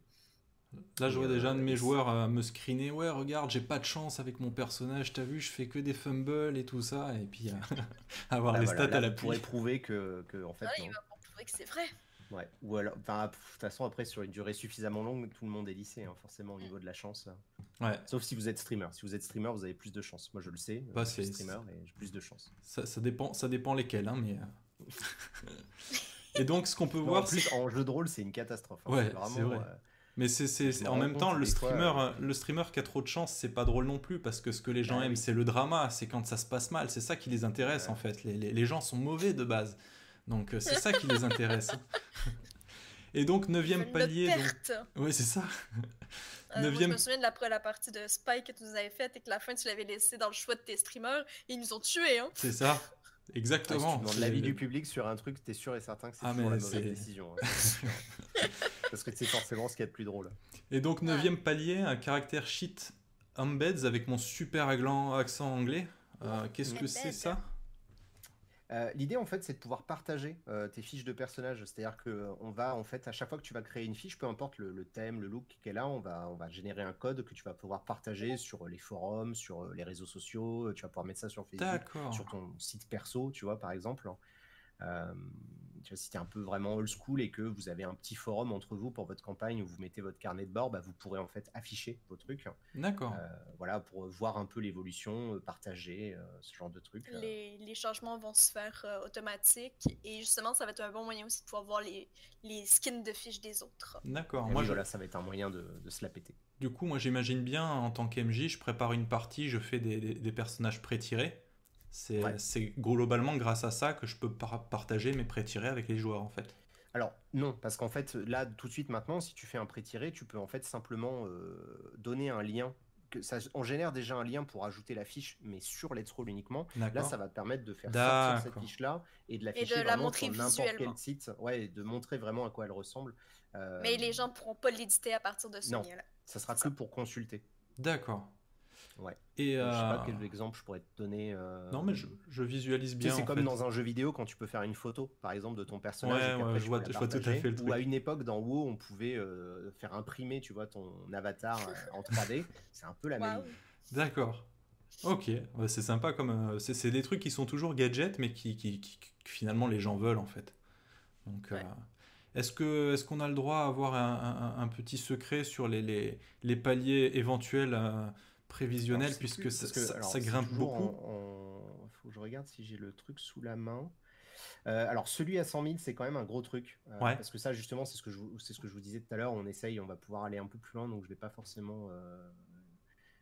Là, je vois déjà un de mes joueurs me screener. Ouais, regarde, j'ai pas de chance avec mon personnage. T'as vu, je fais que des fumbles et tout ça. Et puis, avoir bah les stats à la Pour prouver que, que en fait. Ah, il va prouver que c'est vrai. Ouais. Ou alors, de toute façon, après, sur une durée suffisamment longue, tout le monde est lissé, hein, forcément, au niveau de la chance. Ouais. Sauf si vous êtes streamer. Si vous êtes streamer, vous avez plus de chance. Moi, je le sais. Bah, je suis streamer et j'ai plus de chance. Ça, ça, dépend, ça dépend lesquels, hein, mais. Euh. et donc, ce qu'on peut voir, c'est. En jeu de rôle, c'est une catastrophe. Hein. Ouais, c'est vrai. Euh, mais c'est en même temps le streamer, euh, le streamer qui a trop de chance, c'est pas drôle non plus parce que ce que les gens bah aiment, c'est le drama, c'est quand ça se passe mal, c'est ça qui les intéresse en fait. Les, les, les, gens sont mauvais de base, donc c'est ça qui les intéresse. Et donc, neuvième palier. Donc... Oui, c'est ça. Euh, je me souviens de la, la partie de Spike que tu nous avais faite et que la fin, tu l'avais laissé dans le choix de tes streamers et ils nous ont tués. Hein. C'est ça. Exactement. Ah, l'avis du public sur un truc, t'es sûr et certain que c'est ah, la mauvaise décision. Hein. Parce que c'est forcément ce qui est le plus drôle. Et donc, neuvième palier, un caractère sheet embeds avec mon super accent anglais. Euh, qu'est-ce que c'est ça? Euh, l'idée en fait c'est de pouvoir partager euh, tes fiches de personnages, c'est-à-dire que euh, on va en fait à chaque fois que tu vas créer une fiche, peu importe le, thème, le look qu'elle a, on va on va générer un code que tu vas pouvoir partager sur les forums, sur les réseaux sociaux, tu vas pouvoir mettre ça sur Facebook, sur ton site perso, tu vois par exemple. Euh, tu vois, si tu un peu vraiment old school et que vous avez un petit forum entre vous pour votre campagne où vous mettez votre carnet de bord, bah, vous pourrez en fait afficher vos trucs. D'accord. Euh, voilà, pour voir un peu l'évolution, euh, partager ce genre de trucs. Les, les, changements vont se faire automatiques et justement, ça va être un bon moyen aussi de pouvoir voir les, les skins de fiches des autres. D'accord. Moi, voilà, ça va être un moyen de, de se la péter. Du coup, moi j'imagine bien en tant qu'MJ, je prépare une partie, je fais des, des, des personnages pré-tirés. C'est globalement grâce à ça que je peux partager mes pré-tirés avec les joueurs en fait. Alors non, parce qu'en fait là tout de suite maintenant, si tu fais un pré-tiré, tu peux en fait simplement euh, donner un lien. Que ça, on génère déjà un lien pour ajouter la fiche, mais sur Let's Roll uniquement. Là, ça va te permettre de faire sortir cette fiche-là et de l'afficher vraiment sur n'importe quel site. Ouais, de montrer vraiment à quoi elle ressemble. Euh, mais les gens pourront pas l'éditer à partir de ce lien-là. Ça sera que pour consulter. D'accord. Ouais. Et je sais pas euh, quel exemple je pourrais te donner. Euh, non, mais je, visualise bien. c'est comme dans un jeu vidéo quand tu peux faire une photo, par exemple, de ton personnage. Ouais, je, vois, je vois, tout à fait le truc. Ou à une époque, dans WoW, on pouvait euh, faire imprimer, tu vois, ton avatar en 3D. C'est un peu la même. D'accord. Ok, c'est sympa comme. c'est des trucs qui sont toujours gadgets, mais qui, qui, finalement les gens veulent en fait. Donc. Est-ce qu'on est qu'on a le droit à avoir un, un, petit secret sur les, les, les paliers éventuels prévisionnel puisque ça, grimpe beaucoup. Il faut que je regarde si j'ai le truc sous la main. Euh, alors celui à 100 000 c'est quand même un gros truc euh, parce que ça justement c'est ce que je c'est ce que je vous disais tout à l'heure on essaye on va pouvoir aller un peu plus loin donc je vais pas forcément euh,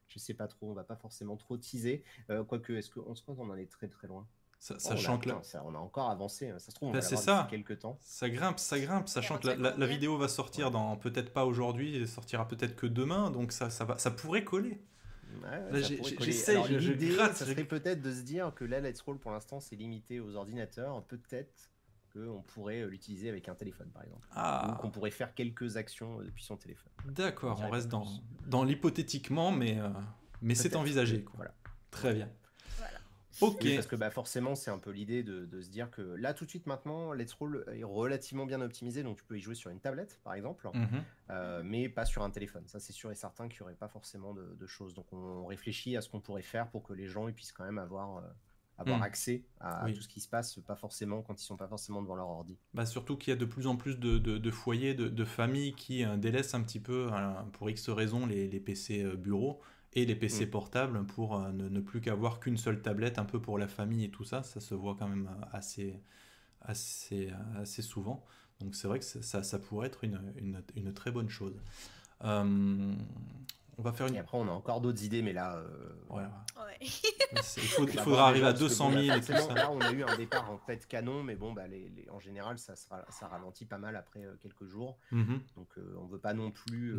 je sais pas trop on va pas forcément trop teaser. Quoique est-ce qu'on se on en est très très loin. Sachant que là, on a encore avancé hein. ça se trouve on ben, va ça. quelques temps. Ça grimpe ça grimpe sachant que la, vidéo va sortir dans peut-être pas aujourd'hui elle sortira peut-être que demain donc ça ça va ça pourrait coller J'essaye, je, Ça serait peut-être de se dire que la Let's Roll pour l'instant c'est limité aux ordinateurs. Peut-être qu'on pourrait euh, l'utiliser avec un téléphone par exemple. Ah. Ou qu'on pourrait faire quelques actions euh, depuis son téléphone. D'accord, on reste dans, dans l'hypothétiquement, mais, euh, mais c'est envisagé. Voilà. Très bien. Ok. parce que bah, forcément, c'est un peu l'idée de, se dire que là, tout de suite, maintenant, Let's Roll est relativement bien optimisé. Donc, tu peux y jouer sur une tablette, par exemple, mhm. euh, mais pas sur un téléphone. Ça, c'est sûr et certain qu'il n'y aurait pas forcément de, choses. Donc, on réfléchit à ce qu'on pourrait faire pour que les gens ils puissent quand même avoir. Euh, avoir mhm. accès à, tout ce qui se passe, pas forcément quand ils sont pas forcément devant leur ordi. Bah surtout qu'il y a de plus en plus de, foyers, de, familles qui euh, délaissent un petit peu, pour X raisons, les, les PC bureaux et les PC mm. portables pour euh, ne, plus qu'avoir qu'une seule tablette un peu pour la famille et tout ça. Ça se voit quand même euh, assez, assez, euh, assez souvent. Donc c'est vrai que ça, ça, pourrait être une, une, une très bonne chose. on va faire une... Et après, on a encore d'autres idées, mais là. Voilà. il, faudra arriver à 200 000 et tout ça. Là, on a eu un départ en fait canon, mais bon, bah, les, en général, ça, sera, ça ralentit pas mal après quelques jours. Mm-hmm. Donc, on veut pas non plus.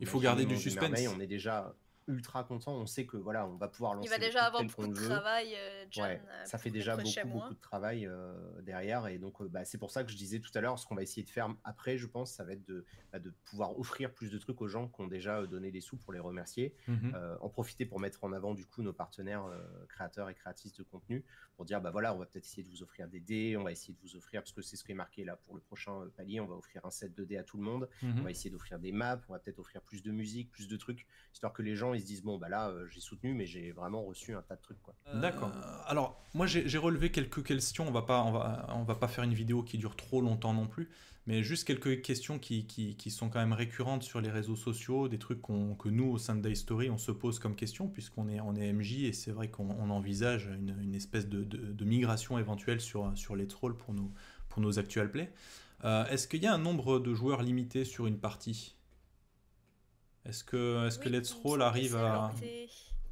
il faut garder du suspense. On est déjà ultra content. On sait que voilà, on va pouvoir lancer. Il va déjà avoir beaucoup de travail. Euh, John, ouais, euh, ça fait déjà beaucoup, beaucoup de travail euh, derrière. Et donc, bah, c'est pour ça que je disais tout à l'heure, ce qu'on va essayer de faire après, je pense, ça va être de, bah, de pouvoir offrir plus de trucs aux gens qui ont déjà donné des sous pour les remercier. Mhm. en profiter pour mettre en avant, du coup, nos partenaires créateurs et créatrices de contenu pour dire, bah voilà, on va peut-être essayer de vous offrir des dés, on va essayer de vous offrir, parce que c'est ce qui est marqué là pour le prochain palier, on va offrir un set de dés à tout le monde. Mhm. On va essayer d'offrir des maps, on va peut-être offrir plus de musique, plus de trucs, histoire que les gens ils se disent, bon, bah là, euh, j'ai soutenu, mais j'ai vraiment reçu un tas de trucs. Quoi. Euh, D'accord. Alors, moi, j'ai relevé quelques questions. On va pas, on va, on va pas faire une vidéo qui dure trop longtemps non plus, mais juste quelques questions qui, qui, qui sont quand même récurrentes sur les réseaux sociaux, des trucs que nous, au sein de Story, on se pose comme question, puisqu'on est, on est MJ et c'est vrai qu'on envisage une, une espèce de, de, migration éventuelle sur, sur les trolls pour nos, pour nos actual plays. Euh, est-ce qu'il y a un nombre de joueurs limité sur une partie? Est-ce que, est que Let's Roll arrive à.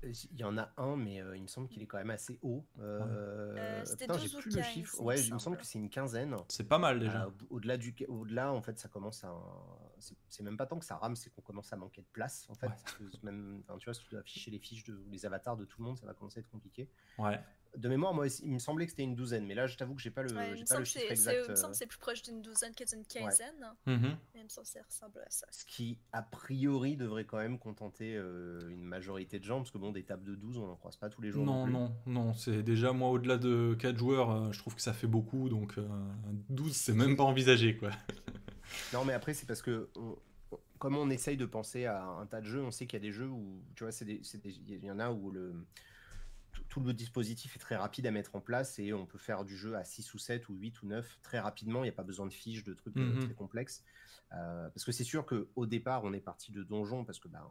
Il y en a un, mais euh, il me semble qu'il est quand même assez haut. Euh, euh putain, j'ai plus le chiffre. Ouais, il me semble que c'est une quinzaine. C'est pas mal déjà. Euh, au-delà du, au-delà, en fait, ça commence à. C'est même pas tant que ça rame, c'est qu'on commence à manquer de place, en fait. même, tu vois, si tu dois afficher les fiches de les avatars de tout le monde, ça va commencer à être compliqué. Ouais de mémoire, moi, il me semblait que c'était une douzaine, mais là, je t'avoue que j'ai pas le, pas le chiffre exact. Il me semble que c'est plus proche d'une douzaine que d'une quinzaine. Ouais. Mm Il me semble que ça ressemble à ça. Ce qui, a priori, devrait quand même contenter euh, une majorité de gens, parce que bon, des tables de 12, on n'en croise pas tous les jours. Non, non, non, c'est déjà, moi, au-delà de 4 joueurs, euh, je trouve que ça fait beaucoup, donc 12, euh, c'est même pas envisagé, quoi. non, mais après, c'est parce que. comme on essaye de penser à un tas de jeux, on sait qu'il y a des jeux où, tu vois, il y en a où le, tout le dispositif est très rapide à mettre en place et on peut faire du jeu à 6 ou 7 ou 8 ou 9 très rapidement. Il n'y a pas besoin de fiches, de trucs Mhm. très complexes. parce que c'est sûr qu'au départ, on est parti de donjons parce que ben,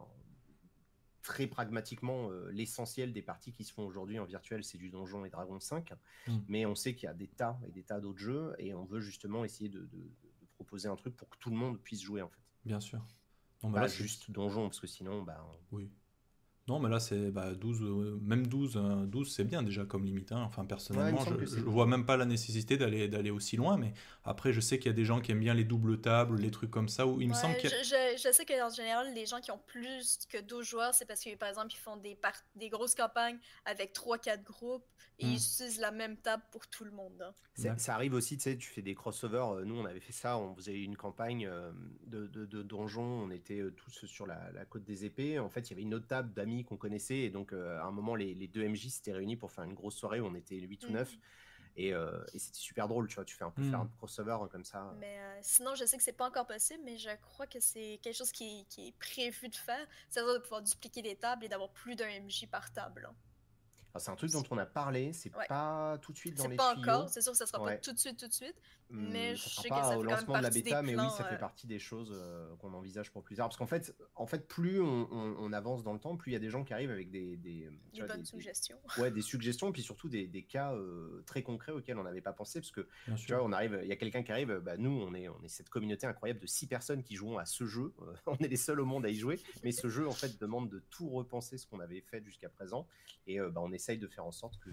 très pragmatiquement, l'essentiel des parties qui se font aujourd'hui en virtuel, c'est du donjon et Dragon 5. Mm. Mais on sait qu'il y a des tas et des tas d'autres jeux et on veut justement essayer de, de- de proposer un truc pour que tout le monde puisse jouer en fait. Bien sûr. Non, mais Pas là, juste donjon parce que sinon, bah, Oui. Non, mais là, c'est bah, 12, euh, même 12, euh, 12 c'est bien déjà comme limite. hein. Enfin, personnellement, je, que bon. vois même pas la nécessité d'aller d'aller aussi loin. Mais après, je sais qu'il y a des gens qui aiment bien les doubles tables, les trucs comme ça. Où il me semble qu'il y a- je, je- je sais qu'en général, les gens qui ont plus que 12 joueurs, c'est parce que, par exemple, ils font des, par- des grosses campagnes avec 3-4 groupes et Hmm. ils utilisent la même table pour tout le monde. hein. Ça, arrive aussi, tu sais, tu fais des crossovers. euh, Nous, on avait fait ça, on faisait une campagne euh, de, de, de donjons. On était tous sur la, la côte des épées. En fait, il y avait une autre table d'amis qu'on connaissait. Et donc, euh, à un moment, les, les deux MJ s'étaient réunis pour faire une grosse soirée où on était 8 ou Mhm. 9. Et, euh, et c'était super drôle, tu vois. Tu fais un peu faire un crossover euh, comme ça. Mais euh, sinon, je sais que c'est pas encore possible, mais je crois que c'est quelque chose qui, qui est prévu de faire. C'est-à-dire de pouvoir dupliquer les tables et d'avoir plus d'un MJ par table. hein. Alors, C'est un truc dont on a parlé. C'est Ouais. pas tout de suite dans C'est les pas tuyaux. encore, c'est sûr que ça sera Ouais. pas tout de suite, tout de suite. Hum, Mais ça je sais que pas ça fait au quand même lancement de la partie des bêta, mais oui, ça fait euh. partie des choses euh, qu'on envisage pour plus tard. Parce qu'en fait, en fait, plus on, on- on avance dans le temps, plus il y a des gens qui arrivent avec des, des, tu Des vois, bonnes des- des- suggestions. ouais, des suggestions, puis surtout des, des cas euh, très concrets auxquels on n'avait pas pensé, parce que Bien tu sûr. vois, on arrive, il y a quelqu'un qui arrive, bah, nous, on est, on est cette communauté incroyable de six personnes qui jouons à ce jeu. On est les seuls au monde à y jouer, mais ce jeu, en fait, demande de tout repenser ce qu'on avait fait jusqu'à présent, et euh, bah, on essaye de faire en sorte que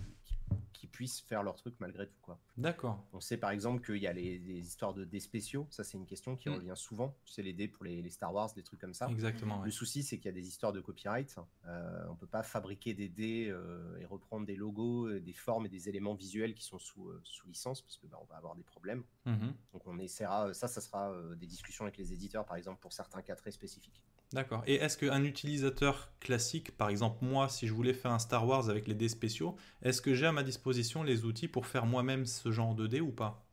qu'ils puissent faire leur truc malgré tout, quoi. D'accord. On sait par exemple qu'il y a les, les histoires de dés spéciaux, ça c'est une question qui Mm. revient souvent, tu sais les dés pour les, les Star Wars, des trucs comme ça. Exactement. ouais. Le souci c'est qu'il y a des histoires de copyright, euh, on peut pas fabriquer des dés euh, et reprendre des logos, euh, des formes et des éléments visuels qui sont sous, euh, sous licence parce que bah, on va avoir des problèmes. Mhm. Donc on essaiera, ça ça sera des discussions avec les éditeurs par exemple pour certains cas très spécifiques. D'accord. Et est-ce qu'un utilisateur classique, par exemple moi, si je voulais faire un Star Wars avec les dés spéciaux, est-ce que j'ai à ma disposition les outils pour faire moi-même ce genre de dés ou pas?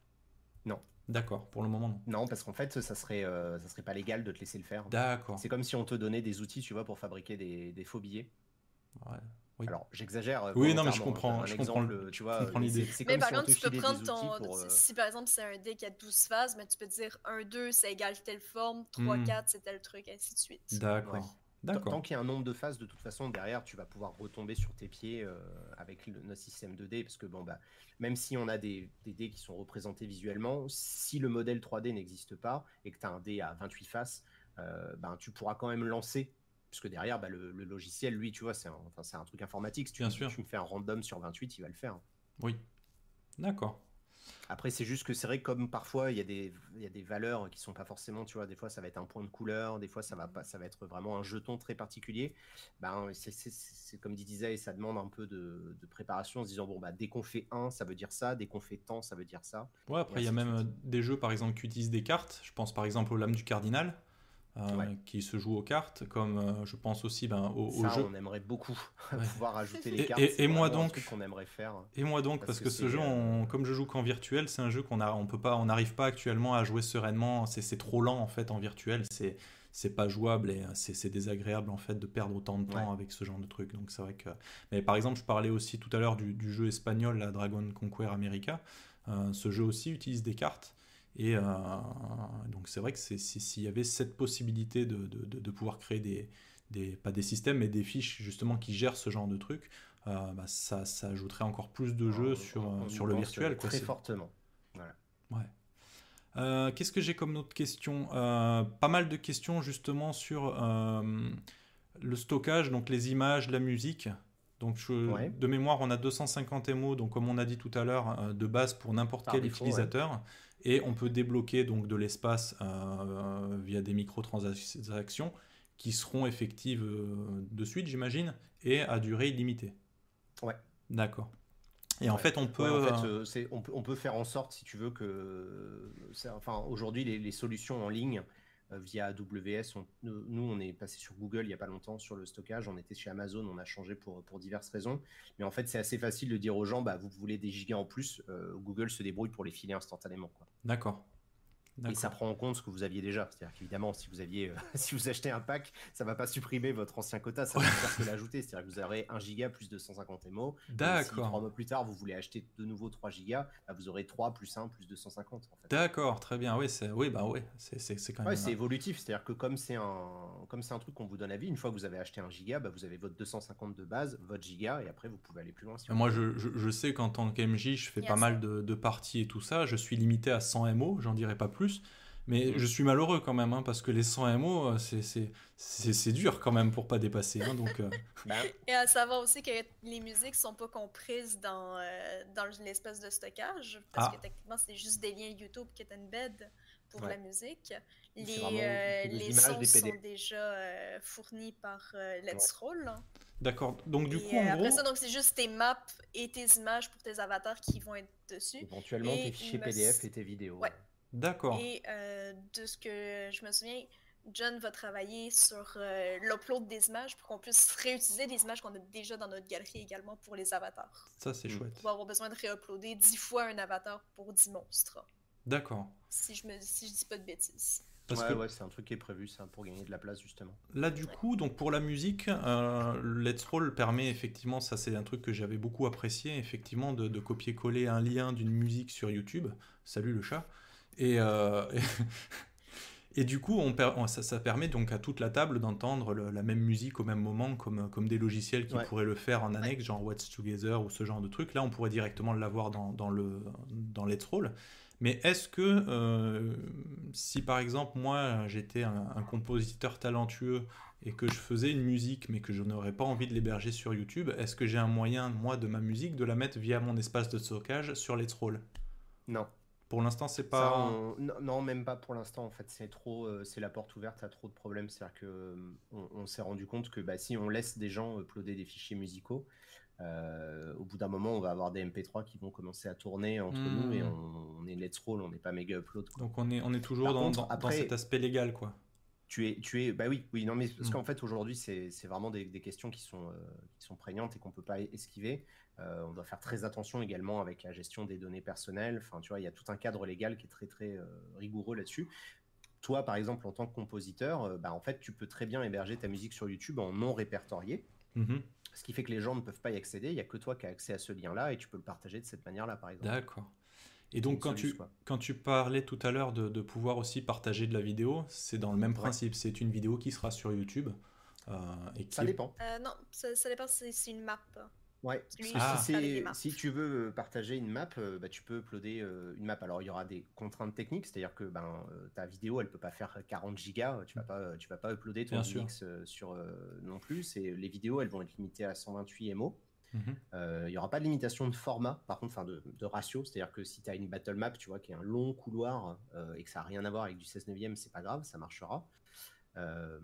Non. D'accord. Pour le moment, non. Non parce qu'en fait ça serait, euh, ça serait pas légal de te laisser le faire. D'accord. C'est comme si on te donnait des outils, tu vois, pour fabriquer des, des faux billets. Ouais. Oui. Alors, j'exagère. euh, Oui, non, mais je volontairement, comprends- Un je comprends exemple, le- tu je vois, comprends l'idée. c'est- c'est Mais par contre, tu peux prendre ton. pour, euh, Si par exemple c'est un dé qui a 12 phases, mais tu peux dire 1, 2, ça égale telle forme, 3, Hmm. 4, c'est tel truc, ainsi de suite. D'accord. Ouais. D'accord. Tant qu'il y a un nombre de phases, de toute façon, derrière, tu vas pouvoir retomber sur tes pieds euh, avec le, notre système 2D. Parce que, bon, bah, même si on a des, des dés qui sont représentés visuellement, si le modèle 3D n'existe pas et que tu as un dé à 28 faces, euh, ben, tu pourras quand même lancer. Puisque derrière, bah, le, le logiciel, lui, tu vois, c'est un, enfin, un truc informatique. Si tu, Bien me- sûr. tu me fais un random sur 28, il va le faire. Oui. D'accord. Après, c'est juste que c'est vrai que comme parfois il y, a des, il y a des valeurs qui sont pas forcément, tu vois, des fois ça va être un point de couleur, des fois ça va pas, ça va être vraiment un jeton très particulier. Ben, c'est- comme dit disait, ça demande un peu de, de préparation en se disant bon bah dès qu'on fait un, ça veut dire ça, dès qu'on fait tant, ça veut dire ça. Ouais, après, il y a même euh, des jeux, par exemple, qui utilisent des cartes. Je pense, par exemple, aux Lames du Cardinal, euh, Ouais. qui se jouent aux cartes, comme euh, je pense aussi ben, au, au ça, jeu. on aimerait beaucoup Ouais. pouvoir ajouter les cartes. et- et moi donc qu'on aimerait faire. Et moi donc, Parce parce, que que, ce jeu, on- euh, comme je joue qu'en virtuel, c'est un jeu qu'on a, on peut pas, on n'arrive pas actuellement à jouer sereinement. C'est trop lent en fait en virtuel. C'est c'est pas jouable et c'est c'est désagréable en fait de perdre autant de temps Ouais. avec ce genre de truc. Donc c'est vrai que. Mais par exemple, je parlais aussi tout à l'heure du, du jeu espagnol, la Dragon Conquer America. Euh, ce jeu aussi utilise des cartes. Et euh, donc c'est vrai que si- s'il y avait cette possibilité de, de- de- de pouvoir créer des, des, pas des systèmes, mais des fiches justement qui gèrent ce genre de truc, euh, bah, ça, ça ajouterait encore plus de jeux On- sur, on- sur le virtuel. quoi. Très fortement. Voilà. Ouais. Euh, Qu'est-ce que j'ai comme autre question? Euh, Pas mal de questions justement sur le stockage, donc les images, la musique. Donc je- Ouais. de mémoire, on a 250 MO, donc comme on a dit tout à l'heure, de base pour n'importe quel défaut, utilisateur. Et on peut débloquer donc de l'espace euh, via des microtransactions qui seront effectives euh, de suite, j'imagine, et à durée illimitée. Ouais. D'accord. Et en fait, on peut. Ouais, en fait, euh, euh, on, peut, on peut faire en sorte, si tu veux, que. Enfin, aujourd'hui, les, les solutions en ligne euh, via AWS, on- nous, on est passé sur Google il n'y a pas longtemps sur le stockage. On était chez Amazon, on a changé pour, diverses raisons. Mais en fait, c'est assez facile de dire aux gens bah, vous voulez des gigas en plus. euh, Google se débrouille pour les filer instantanément. D'accord. Et ça prend en compte ce que vous aviez déjà. C'est-à-dire qu'évidemment, si vous aviez, euh, si vous achetez un pack, ça va pas supprimer votre ancien quota, ça va faire que l'ajouter. C'est-à-dire que vous aurez 1 giga plus 250 MO. D'accord. Si trois mois plus tard, vous voulez acheter de nouveau 3 gigas, bah, vous aurez 3 plus 1 plus 250. En fait. D'accord, très bien. Oui, c'est, oui, bah oui, c'est, c'est, quand même. Ouais, c'est évolutif. C'est-à-dire que comme c'est un, comme c'est un truc qu'on vous donne à vie, une fois que vous avez acheté 1 giga, bah, vous avez votre 250 de base, votre giga, et après vous pouvez aller plus loin. Moi, je, je, sais qu'en tant qu'MJ, je fais pas mal de, de parties et tout ça. Je suis limité à 100 MO, j'en dirai pas plus. Mais mm. je suis malheureux quand même, hein, parce que les 100 MO, euh, c'est dur quand même pour pas dépasser. Hein, donc, euh. bah. Et à savoir aussi que les musiques sont pas comprises dans, euh, dans l'espace de stockage, parce ah. que techniquement, c'est juste des liens YouTube qui est embed pour la musique. Les, les sons sont déjà fournis par Let's Roll. D'accord. Donc du coup, en après ça, donc c'est juste tes maps et tes images pour tes avatars qui vont être dessus. Éventuellement tes fichiers PDF et tes vidéos. Ouais. D'accord. Et euh, de ce que je me souviens, John va travailler sur euh, l'upload des images pour qu'on puisse réutiliser des images qu'on a déjà dans notre galerie également pour les avatars. Ça, c'est chouette. On va avoir besoin de réuploader 10 fois un avatar pour 10 monstres. D'accord. Si je me si je dis pas de bêtises. Parce ouais, que... ouais, c'est un truc qui est prévu, ça, pour gagner de la place, justement. Là, du coup, donc pour la musique, euh, Let's Roll permet effectivement, ça c'est un truc que j'avais beaucoup apprécié, effectivement, de, de copier-coller un lien d'une musique sur YouTube. Salut le chat. Et, euh, et, du coup, on, ça, ça, permet donc à toute la table d'entendre la même musique au même moment, comme, comme des logiciels qui pourraient le faire en annexe, genre What's Together ou ce genre de truc. Là, on pourrait directement l'avoir dans, dans, le, dans Let's Roll. Mais est-ce que euh, si par exemple moi j'étais un, un, compositeur talentueux et que je faisais une musique mais que je n'aurais pas envie de l'héberger sur YouTube, est-ce que j'ai un moyen moi de ma musique de la mettre via mon espace de stockage sur Let's Roll? Non. Pour l'instant, c'est pas. Non, même pas pour l'instant. En fait, c'est trop, euh, c'est la porte ouverte à trop de problèmes. C'est-à-dire que euh, on, s'est rendu compte que bah, si on laisse des gens uploader des fichiers musicaux, euh, au bout d'un moment, on va avoir des MP3 qui vont commencer à tourner entre nous et hmm. on, est let's roll, on n'est pas méga upload. Donc on est, on est toujours dans, dans, cet aspect légal, quoi. Tu es, tu es, bah oui, oui, non, mais parce hmm. qu'en fait aujourd'hui, c'est vraiment des, des, questions qui sont, qui sont prégnantes et qu'on peut pas esquiver. Euh, on doit faire très attention également avec la gestion des données personnelles. Enfin, tu vois, il y a tout un cadre légal qui est très très euh, rigoureux là-dessus. Toi, par exemple, en tant que compositeur, euh, bah, en fait, tu peux très bien héberger ta musique sur YouTube en non répertorié. Mhm. Ce qui fait que les gens ne peuvent pas y accéder. Il n'y a que toi qui as accès à ce lien-là et tu peux le partager de cette manière-là, par exemple. D'accord. Et donc, quand tu, quand tu parlais tout à l'heure de, pouvoir aussi partager de la vidéo, c'est dans le même principe. C'est une vidéo qui sera sur YouTube. et Ça dépend. non, ça, ça dépend, c'est une map. Ouais, si, tu veux partager une map, euh, bah, tu peux uploader euh, une map. Alors il y aura des contraintes techniques, c'est-à-dire que ben, euh, ta vidéo elle peut pas faire 40 gigas, tu vas pas, tu vas pas uploader ton mix sur non plus. Et les vidéos elles vont être limitées à 128 MO. Mhm. Il n'y aura pas de limitation de format, par contre, enfin de, de, ratio, c'est-à-dire que si tu as une battle map, tu vois, qui est un long couloir et que ça n'a rien à voir avec du 16 neuvième, c'est pas grave, ça marchera. Euh,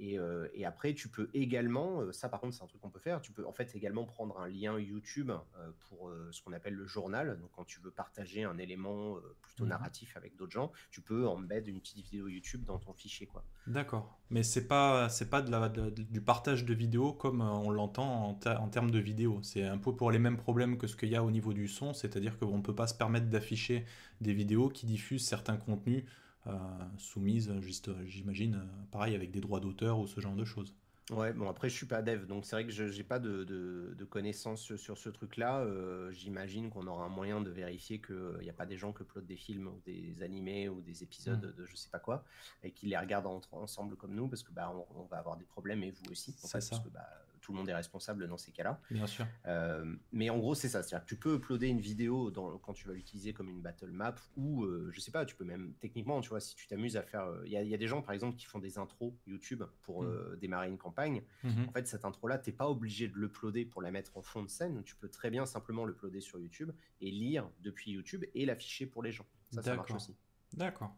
et, après, tu peux également, euh, ça par contre c'est un truc qu'on peut faire, tu peux en fait également prendre un lien YouTube euh, pour ce qu'on appelle le journal. Donc quand tu veux partager un élément plutôt mhm. narratif avec d'autres gens, tu peux embed une petite vidéo YouTube dans ton fichier. quoi. D'accord. Mais c'est pas c'est pas de la, du partage de vidéo comme on l'entend en, en, termes de vidéo. C'est un peu pour les mêmes problèmes que ce qu'il y a au niveau du son, c'est-à-dire qu'on ne peut pas se permettre d'afficher des vidéos qui diffusent certains contenus euh, soumise, juste, j'imagine, euh, pareil avec des droits d'auteur ou ce genre de choses. Ouais, bon après je suis pas dev, donc c'est vrai que je n'ai pas de, de, connaissances sur ce truc-là. Euh, j'imagine qu'on aura un moyen de vérifier qu'il n'y a pas des gens qui uploadent des films ou des animés ou des épisodes mm. de je sais pas quoi et qui les regardent ensemble comme nous parce que bah on, va avoir des problèmes et vous aussi. ça. Parce que, bah, tout le monde est responsable dans ces cas-là. Bien sûr. Euh, mais en gros, c'est ça. C'est-à-dire que tu peux uploader une vidéo dans, quand tu vas l'utiliser comme une battle map ou, euh, je sais pas, tu peux même, techniquement, tu vois, si tu t'amuses à faire. Euh, il y, a des gens, par exemple, qui font des intros YouTube pour mm. démarrer une campagne. Mm-hmm. En fait, cette intro-là, tu n'es pas obligé de l'uploader pour la mettre en fond de scène. Tu peux très bien simplement l'uploader sur YouTube et lire depuis YouTube et l'afficher pour les gens. Ça, ça marche aussi. D'accord.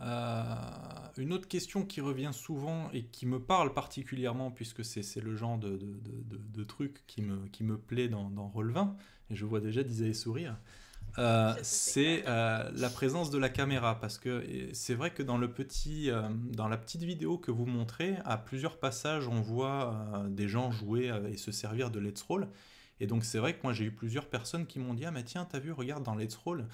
Euh, une autre question qui revient souvent et qui me parle particulièrement, puisque c'est le genre de, de, de, truc qui me, qui me plaît dans, dans Roll20, et je vois déjà d'Isaïe sourire, euh, c'est euh, la présence de la caméra. Parce que c'est vrai que dans, le petit, dans la petite vidéo que vous montrez, à plusieurs passages, on voit des gens jouer et se servir de Let's Roll. Et donc c'est vrai que moi j'ai eu plusieurs personnes qui m'ont dit Ah mais tiens, t'as vu, regarde dans Let's Roll,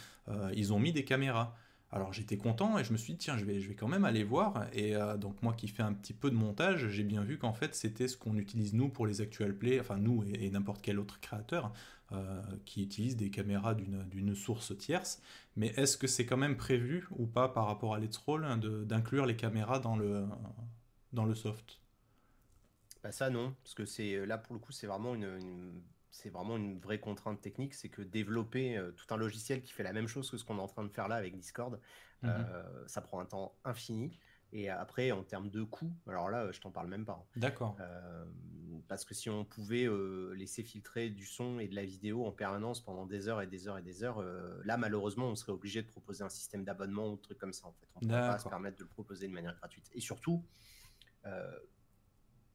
ils ont mis des caméras. Alors j'étais content et je me suis dit tiens je vais, quand même aller voir. Et euh, donc moi qui fais un petit peu de montage j'ai bien vu qu'en fait c'était ce qu'on utilise nous pour les actual play, enfin nous et, n'importe quel autre créateur euh, qui utilise des caméras d'une source tierce. Mais est-ce que c'est quand même prévu ou pas par rapport à Let's Roll d'inclure les caméras dans le, dans le soft? Bah ça non parce que c'est là pour le coup c'est vraiment une c'est vraiment une vraie contrainte technique, c'est que développer euh, tout un logiciel qui fait la même chose que ce qu'on est en train de faire là avec Discord, euh, ça prend un temps infini. Et après, en termes de coût, alors là, je t'en parle même pas. Hein. D'accord. Euh, parce que si on pouvait laisser filtrer du son et de la vidéo en permanence pendant des heures et des heures et des heures, là, malheureusement, on serait obligé de proposer un système d'abonnement ou de trucs comme ça. En fait, on ne peut pas se permettre de le proposer de manière gratuite. Et surtout,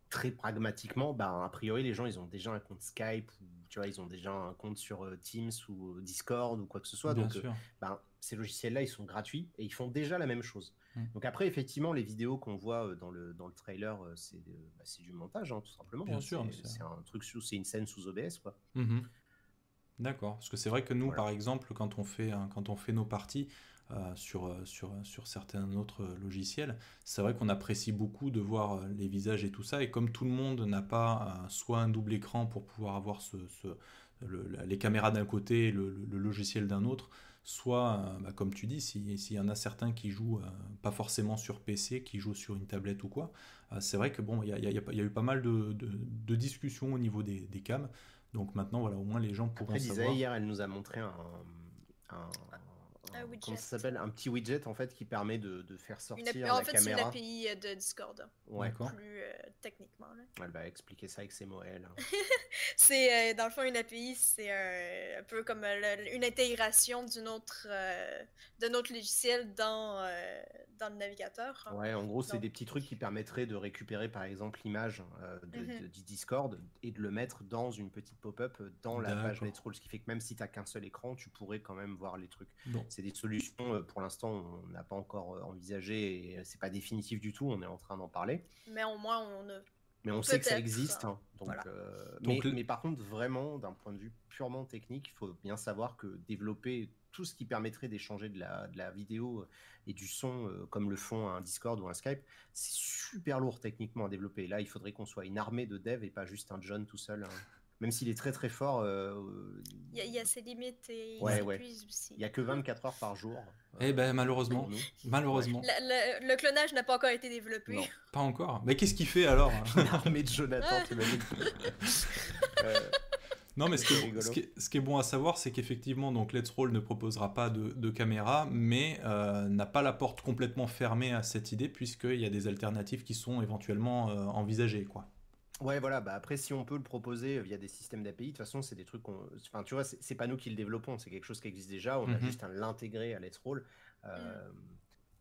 très pragmatiquement, bah, a priori, les gens, ils ont déjà un compte Skype ou tu vois, ils ont déjà un compte sur euh, Teams ou Discord ou quoi que ce soit. donc, euh, ben, ces logiciels-là, ils sont gratuits et ils font déjà la même chose. Mmh. Donc après, effectivement, les vidéos qu'on voit euh, dans le, dans le trailer, c'est bah, du montage, hein, tout simplement. Bien sûr. C'est un truc, c'est une scène sous OBS, quoi. Mmh D'accord. Parce que c'est vrai que nous, par exemple, quand on fait, quand on fait nos parties, euh, sur, euh, sur, sur certains autres logiciels. C'est vrai qu'on apprécie beaucoup de voir euh, les visages et tout ça, et comme tout le monde n'a pas soit un double écran pour pouvoir avoir ce, les caméras d'un côté et le, logiciel d'un autre, soit, bah, comme tu dis, s'il y en a certains qui jouent pas forcément sur PC, qui jouent sur une tablette ou quoi, c'est vrai que bon, il y, y, a eu pas mal de, de, discussions au niveau des, des, cams. Donc maintenant, voilà, au moins les gens pourront Après, savoir. hier, elle nous a montré un, un, comment ça s'appelle? Un petit widget en fait qui permet de, de faire sortir la caméra. En fait, c'est une API de Discord. Ouais. Plus euh, techniquement. Elle va expliquer ça avec ses mots, elle. c'est euh, dans le fond une API, c'est un peu comme euh, une intégration d'une autre, d'un autre logiciel dans dans le navigateur. Ouais, en gros, c'est des petits trucs qui permettraient de récupérer par exemple l'image mhm. du Discord et de le mettre dans une petite pop-up dans la page Let's Roll, ce qui fait que même si tu n'as qu'un seul écran, tu pourrais quand même voir les trucs. C'est des solutions, euh, pour l'instant, on n'a pas encore euh, envisagé et c'est pas définitif du tout, on est en train d'en parler. Mais au moins, on ne mais on sait que ça existe. Hein. Euh, donc, mais, par contre, vraiment, d'un point de vue purement technique, il faut bien savoir que développer tout ce qui permettrait d'échanger de la, de la, vidéo et du son, comme le font un Discord ou un Skype, c'est super lourd techniquement à développer. Là, il faudrait qu'on soit une armée de devs et pas juste un John tout seul. Hein même s'il est très très fort. Euh, il y, a ses limites et ouais, il aussi. Il n'y a que 24 heures par jour. Eh ben malheureusement, malheureusement. Le, clonage n'a pas encore été développé. Non. Pas encore. Mais qu'est-ce qu'il fait alors Mais Jonathan, tu imagines euh, Non, mais ce qui, est, ce, qui est, bon à savoir, c'est qu'effectivement, donc Let's Roll ne proposera pas de, caméra, mais euh, n'a pas la porte complètement fermée à cette idée, puisqu'il y a des alternatives qui sont éventuellement envisagées, quoi. Ouais, voilà. Bah après, si on peut le proposer via des systèmes d'API, de toute façon, c'est des trucs qu'on. Enfin, tu vois, c'est pas nous qui le développons, c'est quelque chose qui existe déjà. On a mmh juste à l'intégrer à Let's Roll. Euh,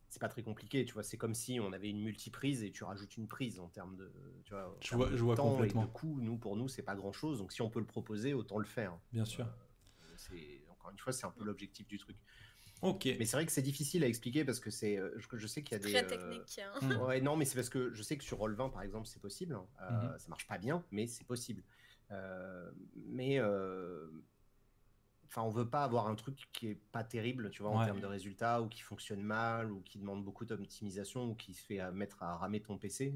c'est pas très compliqué, tu vois. C'est comme si on avait une multiprise et tu rajoutes une prise en termes de. Tu vois, je vois, je vois temps complètement. Et de coût, nous, pour nous, c'est pas grand chose. Donc, si on peut le proposer, autant le faire. Bien sûr. Euh, encore une fois, c'est un peu l'objectif du truc. Ok. Mais c'est vrai que c'est difficile à expliquer parce que c'est, euh, je, je sais qu'il y a des. Très euh, technique. Hein. Mm. Ouais, non, mais c'est parce que je sais que sur Roll20 par exemple, c'est possible. Euh, mhm. Ça marche pas bien, mais c'est possible. mais enfin, on veut pas avoir un truc qui est pas terrible, tu vois, en termes de résultats, ou qui fonctionne mal, ou qui demande beaucoup d'optimisation, ou qui se fait mettre à ramer ton PC.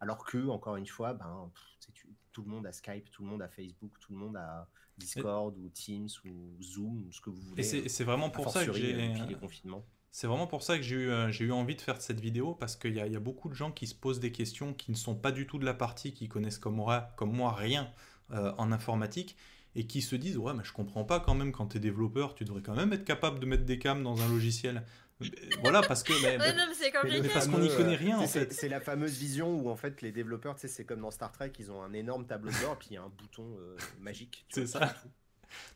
Alors que, encore une fois, ben, tout le monde a Skype, tout le monde a Facebook, tout le monde a Discord ou Teams ou Zoom, ce que vous voulez. Et c'est vraiment pour ça que j'ai. C'est vraiment pour ça que j'ai eu, euh, eu envie de faire cette vidéo parce qu'il y, y, a beaucoup de gens qui se posent des questions qui ne sont pas du tout de la partie, qui connaissent comme moi, comme moi rien euh, en informatique et qui se disent Ouais, mais je comprends pas quand même quand tu es développeur, tu devrais quand même être capable de mettre des cams dans un logiciel. Voilà, parce que. parce qu'on n'y connaît rien, en fait. C'est la fameuse vision où, en fait, les développeurs, tu sais, c'est comme dans Star Trek, ils ont un énorme tableau de bord, et puis il y a un bouton euh, magique. C'est ça.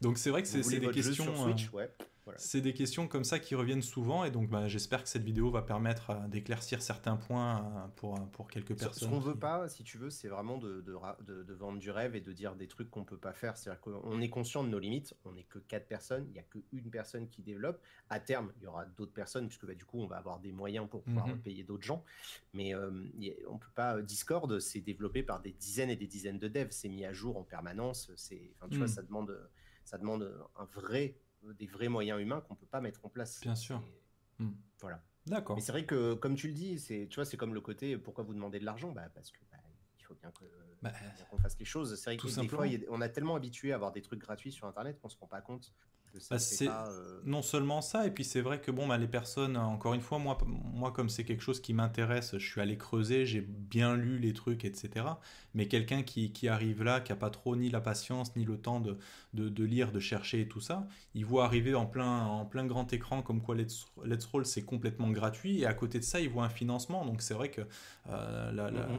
Donc, c'est vrai que c'est des questions. Sur Switch, ouais. C'est des questions comme ça qui reviennent souvent et donc bah, j'espère que cette vidéo va permettre euh, d'éclaircir certains points euh, pour, euh, pour quelques personnes. Ce qu'on veut pas, si tu veux, c'est vraiment de, de, de, vendre du rêve et de dire des trucs qu'on peut pas faire. C'est-à-dire qu'on est conscient de nos limites, on n'est que quatre personnes, il n'y a qu'une personne qui développe. À terme, il y aura d'autres personnes puisque bah, du coup, on va avoir des moyens pour pouvoir mhm. payer d'autres gens. Mais on peut pas. Discord, c'est développé par des dizaines et des dizaines de devs, c'est mis à jour en permanence. C'est, tu vois, mhm. ça demande, ça demande un vrai des vrais moyens humains qu'on peut pas mettre en place. Bien sûr. Hmm. Voilà. D'accord. Mais c'est vrai que, comme tu le dis, c'est, tu vois, c'est comme le côté pourquoi vous demandez de l'argent? Bah, Parce que bah, il faut bien Bah, qu'on fasse les choses. C'est vrai que des fois, a- on a tellement habitué à avoir des trucs gratuits sur Internet qu'on se rend pas compte que ça Bah, c'est- euh, Non seulement ça, et puis c'est vrai que bon, bah, les personnes, encore une fois, moi, moi comme c'est quelque chose qui m'intéresse, je suis allé creuser, j'ai bien lu les trucs, etc. Mais quelqu'un qui, qui arrive là, qui a pas trop ni la patience, ni le temps de, de, de lire, de chercher et tout ça, il voit arriver en plein, en plein grand écran comme quoi Let's, Let's Roll c'est complètement gratuit, et à côté de ça, il voit un financement. Donc c'est vrai que euh, la- la- Mhm.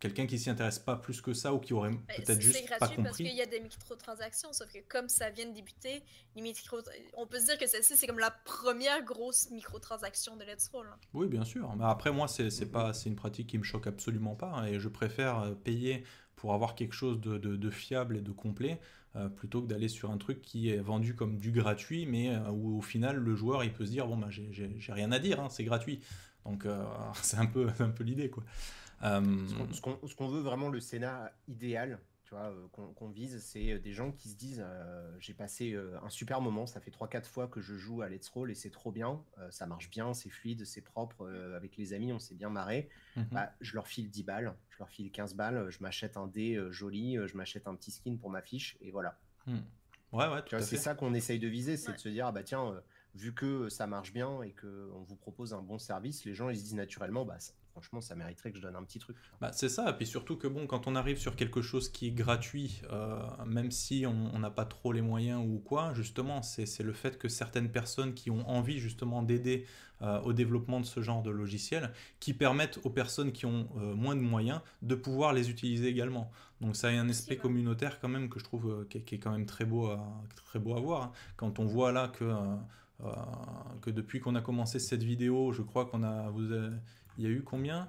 quelqu'un qui s'y intéresse pas plus que ça, ou qui aurait Ben, peut-être c'est- juste C'est pas gratuit parce compris. qu'il y a des microtransactions, sauf que comme ça vient de débuter, les micro... on peut se dire que celle-ci, c'est comme la première grosse microtransaction de Let's Roll. hein. Oui, bien sûr. Mais après, moi, c'est pas, c'est une pratique qui me choque absolument pas. hein, et je préfère euh, payer pour avoir quelque chose de, de- de fiable et de complet euh, plutôt que d'aller sur un truc qui est vendu comme du gratuit, mais euh, où au final, le joueur, il peut se dire bon, bah, j'ai- rien à dire, hein, c'est gratuit. Donc, euh, c'est un peu, un peu l'idée, quoi. Euh, qu'on- ce qu'on veut vraiment, le Sénat idéal, tu vois, euh, qu'on qu'on vise, c'est euh, des gens qui se disent euh, j'ai passé euh, un super moment, ça fait 3-4 fois que je joue à Let's Roll et c'est trop bien, euh, ça marche bien, c'est fluide, c'est propre, euh, avec les amis, on s'est bien marré. mhm. Bah, je leur file 10 balles, je leur file 15 balles, je m'achète un dé euh, joli, je m'achète un petit skin pour ma fiche, et voilà. Hmm. Ouais, ouais, tout Tu vois, à c'est fait. ça qu'on essaye de viser, c'est Ouais. de se dire, ah bah tiens, euh, vu que ça marche bien et qu'on vous propose un bon service, les gens ils se disent naturellement, bah ça- franchement, ça mériterait que je donne un petit truc. Bah, c'est ça, et puis surtout que bon, quand on arrive sur quelque chose qui est gratuit, euh, même si on n'a pas trop les moyens ou quoi, justement, c'est c'est le fait que certaines personnes qui ont envie justement d'aider euh, au développement de ce genre de logiciel, qui permettent aux personnes qui ont euh, moins de moyens de pouvoir les utiliser également. Donc ça a un aspect communautaire quand même que je trouve euh, qui, est, qui est quand même très beau à, très beau à voir. hein. Quand on voit là que, euh, euh, que depuis qu'on a commencé cette vidéo, je crois qu'on a, vous avez- il y a eu combien?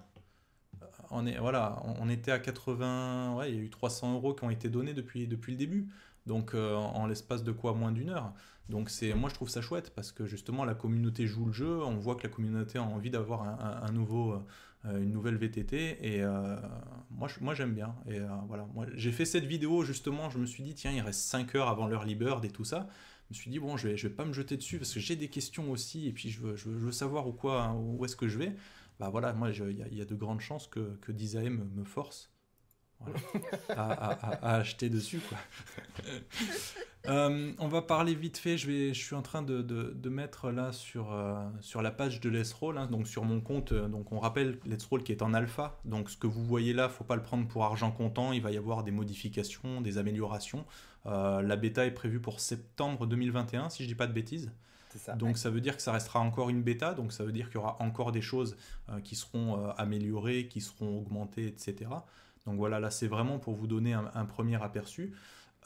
On est voilà, on était à 80, ouais, il y a eu 300 euros qui ont été donnés depuis depuis le début. Donc euh, en l'espace de quoi? Moins d'une heure. Donc c'est moi je trouve ça chouette parce que justement la communauté joue le jeu, on voit que la communauté a envie d'avoir un, nouveau euh, une nouvelle VTT et euh, moi moi j'aime bien. Et euh, voilà, moi j'ai fait cette vidéo justement, je me suis dit tiens, il reste 5 heures avant l'early bird et tout ça. Je me suis dit bon, je vais je vais pas me jeter dessus parce que j'ai des questions aussi. Et puis je veux je veux, je veux savoir où quoi où est-ce que je vais bah voilà, moi, il y, a- il y a de grandes chances que, que me, me force voilà, à, à- à- à acheter dessus. Quoi. Euh, on va parler vite fait, je, vais, je suis en train de, de- de mettre là sur, euh, sur la page de Let's Roll, hein, donc sur mon compte, euh, donc on rappelle Let's Roll qui est en alpha, donc ce que vous voyez là, faut pas le prendre pour argent comptant, il va y avoir des modifications, des améliorations. Euh, la bêta est prévue pour septembre 2021, si je dis pas de bêtises. Ça. Donc ça veut dire que ça restera encore une bêta, donc ça veut dire qu'il y aura encore des choses euh, qui seront euh, améliorées, qui seront augmentées, etc. Donc voilà, là c'est vraiment pour vous donner un, un premier aperçu.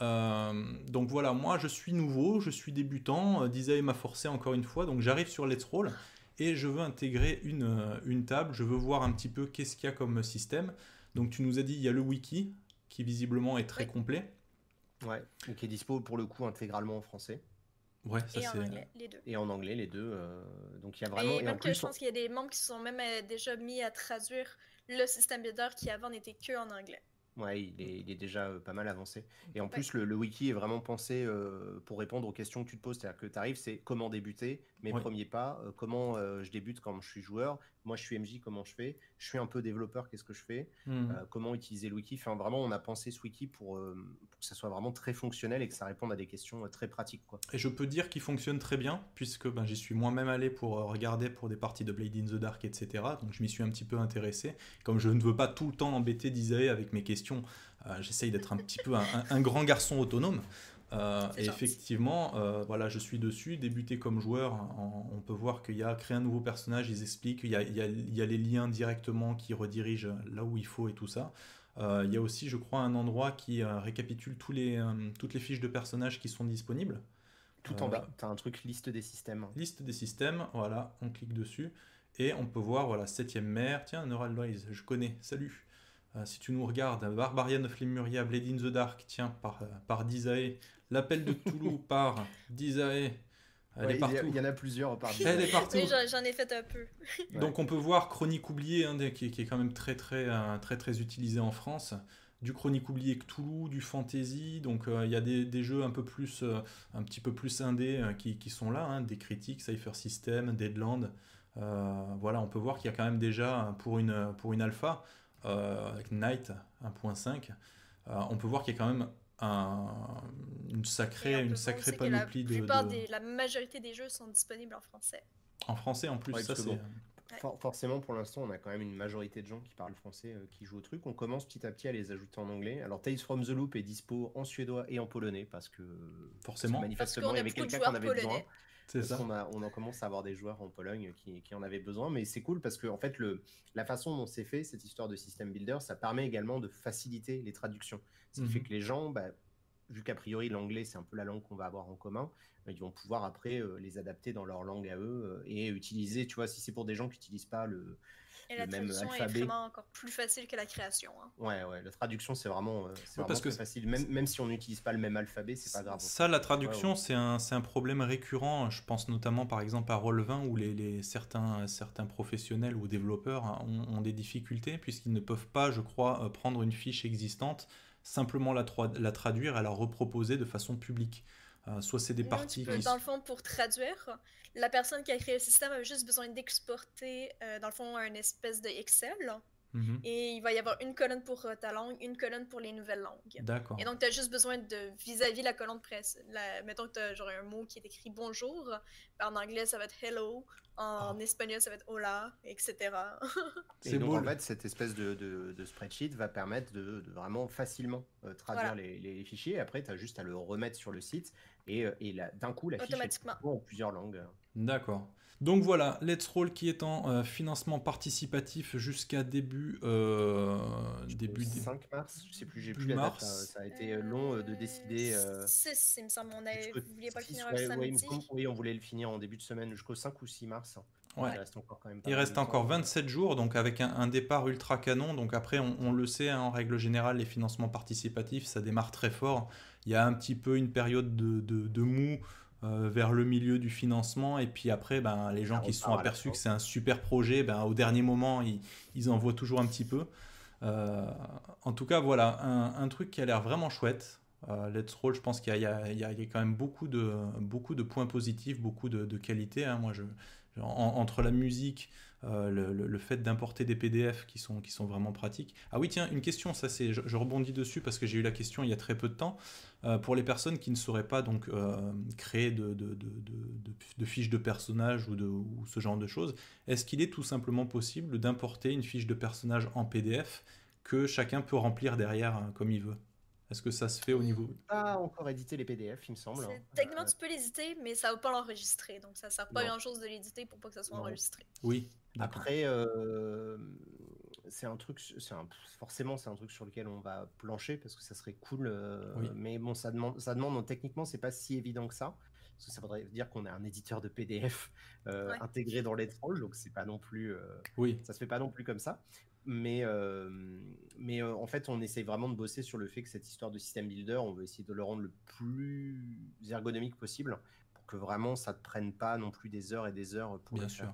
Euh, donc voilà, moi je suis nouveau, je suis débutant, Disae m'a forcé encore une fois, donc j'arrive sur Let's Roll et je veux intégrer une, une table, je veux voir un petit peu qu'est-ce qu'il y a comme système. Donc tu nous as dit il y a le wiki qui visiblement est très complet. Ouais, et qui est dispo pour le coup intégralement en français Ouais, ça Et en c'est. anglais, les deux. et en anglais, les deux. euh, donc il y a vraiment. et Et, en même que plus, je pense qu'il y a des membres qui se sont même euh, déjà mis à traduire le système builder qui avant n'était que en anglais. Ouais, il est, il est déjà euh, pas mal avancé. Et en Ouais. plus, le, le wiki est vraiment pensé euh, pour répondre aux questions que tu te poses. C'est-à-dire que tu arrives, c'est comment débuter, mes Ouais. premiers pas, euh, comment euh, je débute quand je suis joueur. Moi, je suis MJ, comment je fais? Je suis un peu développeur, qu'est-ce que je fais? Hmm. Euh, Comment utiliser le wiki? Enfin, vraiment, on a pensé ce wiki pour, pour que ça soit vraiment très fonctionnel et que ça réponde à des questions très pratiques. Quoi. Et je peux dire qu'il fonctionne très bien, puisque ben, j'y suis moi-même allé pour regarder pour des parties de Blade in the Dark, etc. Donc je m'y suis un petit peu intéressé. Comme je ne veux pas tout le temps embêter Disae avec mes questions, j'essaye d'être un petit peu un, un- un grand garçon autonome. Euh, et gentil. effectivement, euh, voilà, je suis dessus, débuter comme joueur, en- on peut voir qu'il y a créer un nouveau personnage, ils expliquent, il y a, il y a- il y a les liens directement qui redirigent là où il faut et tout ça. Euh, il y a aussi, je crois, un endroit qui euh, récapitule tous les, euh, toutes les fiches de personnages qui sont disponibles. Tout en Euh, bas, tu as un truc liste des systèmes. Liste des systèmes, voilà, on clique dessus et on peut voir, voilà, septième mer, tiens, Neural Noise, je connais, salut. Euh, si tu nous regardes, Barbarian of Lemuria, Blade in the Dark, tiens, par, euh, par Disae, L'appel de Toulouse par Disae, elle Ouais, est il, y a- partout. il y en a plusieurs par Elle est partout. Oui, j'en ai fait un peu. Donc on peut voir Chronique oubliée, hein, qui, qui est quand même très très, euh, très très utilisé en France. du Chronique oublié Cthulhu, du fantasy. Donc il y a des, jeux un peu plus, un petit peu plus indés qui, qui, sont là, hein, des critiques, Cypher System, Deadland. voilà, on peut voir qu'il y a quand même déjà pour une, pour une alpha avec Night 1.5, on peut voir qu'il y a quand même une sacrée, une sacrée panoplie de, la de... la majorité des jeux sont disponibles en français. En français en plus, ça c'est. forcément, pour l'instant, on a quand même une majorité de gens qui parlent français, euh, qui jouent au truc. On commence petit à petit à les ajouter en anglais. Alors, Tales from the Loop est dispo en suédois et en polonais parce que forcément, manifestement, il y avait quelqu'un qui en avait besoin. Ça. On, a, on en commence à avoir des joueurs en Pologne qui, qui en avaient besoin, mais c'est cool parce que en fait, le, la façon dont c'est fait cette histoire de system builder, ça permet également de faciliter les traductions. Ce qui fait mhm. que les gens, bah, vu qu'a priori l'anglais c'est un peu la langue qu'on va avoir en commun, ils vont pouvoir après euh, les adapter dans leur langue à eux euh, et utiliser, tu vois, si c'est pour des gens qui n'utilisent pas le, et la traduction est vraiment encore plus facile que la création. Hein. Ouais, ouais, la traduction c'est vraiment, euh, c'est parce que facile. Même, même si on n'utilise pas le même alphabet, c'est pas grave. Ça, la traduction, c'est un, un, problème récurrent. Je pense notamment par exemple à Roll20 où les, les, certains, certains professionnels ou développeurs hein, ont, ont des difficultés puisqu'ils ne peuvent pas, je crois, prendre une fiche existante simplement la, la traduire et la reproposer de façon publique. Euh, soit c'est des parties. qui... Dans le fond, pour traduire, la personne qui a créé le système a juste besoin d'exporter, euh, dans le fond, un espèce de Excel. Mhm. Et il va y avoir une colonne pour euh, ta langue, une colonne pour les nouvelles langues. D'accord. Et donc, tu as juste besoin de vis-à-vis la colonne presse. La, mettons que tu as genre un mot qui est écrit bonjour. En anglais, ça va être hello. En ah. espagnol, ça va être hola, etc. C'est donc, en fait, cette espèce de, de, spreadsheet va permettre de, vraiment facilement euh, traduire les, les, fichiers. Après, tu as juste à le remettre sur le site. Et, euh, et d'un coup, la fiche est en plusieurs langues. D'accord. Donc voilà, Let's Roll qui est en euh, financement participatif jusqu'à début euh, début 5 mars, je sais plus, j'ai plus la date, ça, a été euh, long de décider. 6, il me semble, on avait, vous vouliez pas le finir ouais, samedi. oui, on voulait le finir en début de semaine jusqu'au 5 ou 6 mars. Ouais. Il reste encore, quand même il reste encore 27 jours, donc avec un, départ ultra canon. Donc après, on, le sait, hein, en règle générale, les financements participatifs, ça démarre très fort. Il y a un petit peu une période de, de, de mou euh, vers le milieu du financement. Et puis après, ben, les gens qui se sont aperçus que c'est un super projet, ben, au dernier moment, ils, ils en voient toujours un petit peu. Euh, en tout cas, voilà, un, truc qui a l'air vraiment chouette. Euh, Let's Roll, je pense qu'il y, y, y, a quand même beaucoup de, beaucoup de points positifs, beaucoup de, de qualités. Hein. Moi, je, entre la musique, euh, le, fait d'importer des PDF qui sont, qui sont vraiment pratiques. Ah oui, tiens, une question, ça c'est, je, rebondis dessus parce que j'ai eu la question il y a très peu de temps. Euh, pour les personnes qui ne sauraient pas donc euh, créer de, fiches de personnage ou, ou ce genre de choses, est-ce qu'il est tout simplement possible d'importer une fiche de personnage en PDF que chacun peut remplir derrière hein, comme il veut? Est-ce que ça se fait au niveau Pas encore éditer les PDF, il me semble. Hein. Techniquement, tu peux l'éditer, mais ça ne va pas l'enregistrer. Donc, ça ne sert pas grand-chose de l'éditer pour pas que ça soit enregistré. Oui. Après, euh, c'est un truc, un, forcément, c'est un truc sur lequel on va plancher parce que ça serait cool. Euh, mais bon, ça demande, ça demande techniquement, c'est pas si évident que ça. Parce que ça voudrait dire qu'on a un éditeur de PDF euh, intégré dans Let's.Roll, donc c'est pas non plus. oui. Ça se fait pas non plus comme ça mais, euh, mais euh, en fait, on essaye vraiment de bosser sur le fait que cette histoire de système builder, on veut essayer de le rendre le plus ergonomique possible pour que vraiment ça ne prenne pas non plus des heures et des heures pour Bien sûr.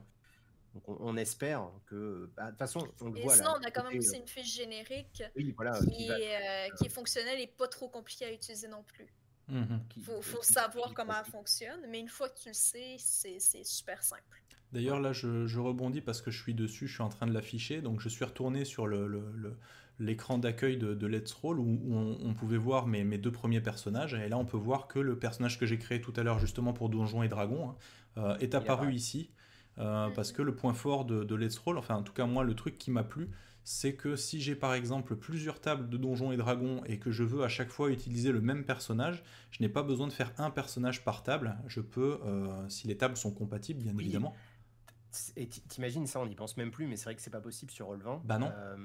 Donc on, espère que. Bah, de toute façon, on le et voit sinon, on a quand même aussi euh, une fiche générique qui, est, fonctionnelle et pas trop compliquée à utiliser non plus. Il mmh faut, faut savoir comment elle fonctionne, mais une fois que tu le sais, c'est super simple. D'ailleurs, là, je, rebondis parce que je suis dessus, je suis en train de l'afficher. Donc, je suis retourné sur l'écran d'accueil de, Let's Roll où, on, pouvait voir mes, deux premiers personnages. Et là, on peut voir que le personnage que j'ai créé tout à l'heure, justement pour Donjons et Dragons, hein, euh, est apparu ici. Euh, parce que le point fort de, Let's Roll, enfin, en tout cas, moi, le truc qui m'a plu, c'est que si j'ai par exemple plusieurs tables de Donjons et Dragons et que je veux à chaque fois utiliser le même personnage, je n'ai pas besoin de faire un personnage par table. Je peux, euh, si les tables sont compatibles, bien évidemment. Et t'imagines ça, on n'y pense même plus, mais c'est vrai que c'est pas possible sur Roll20. Bah non. Euh,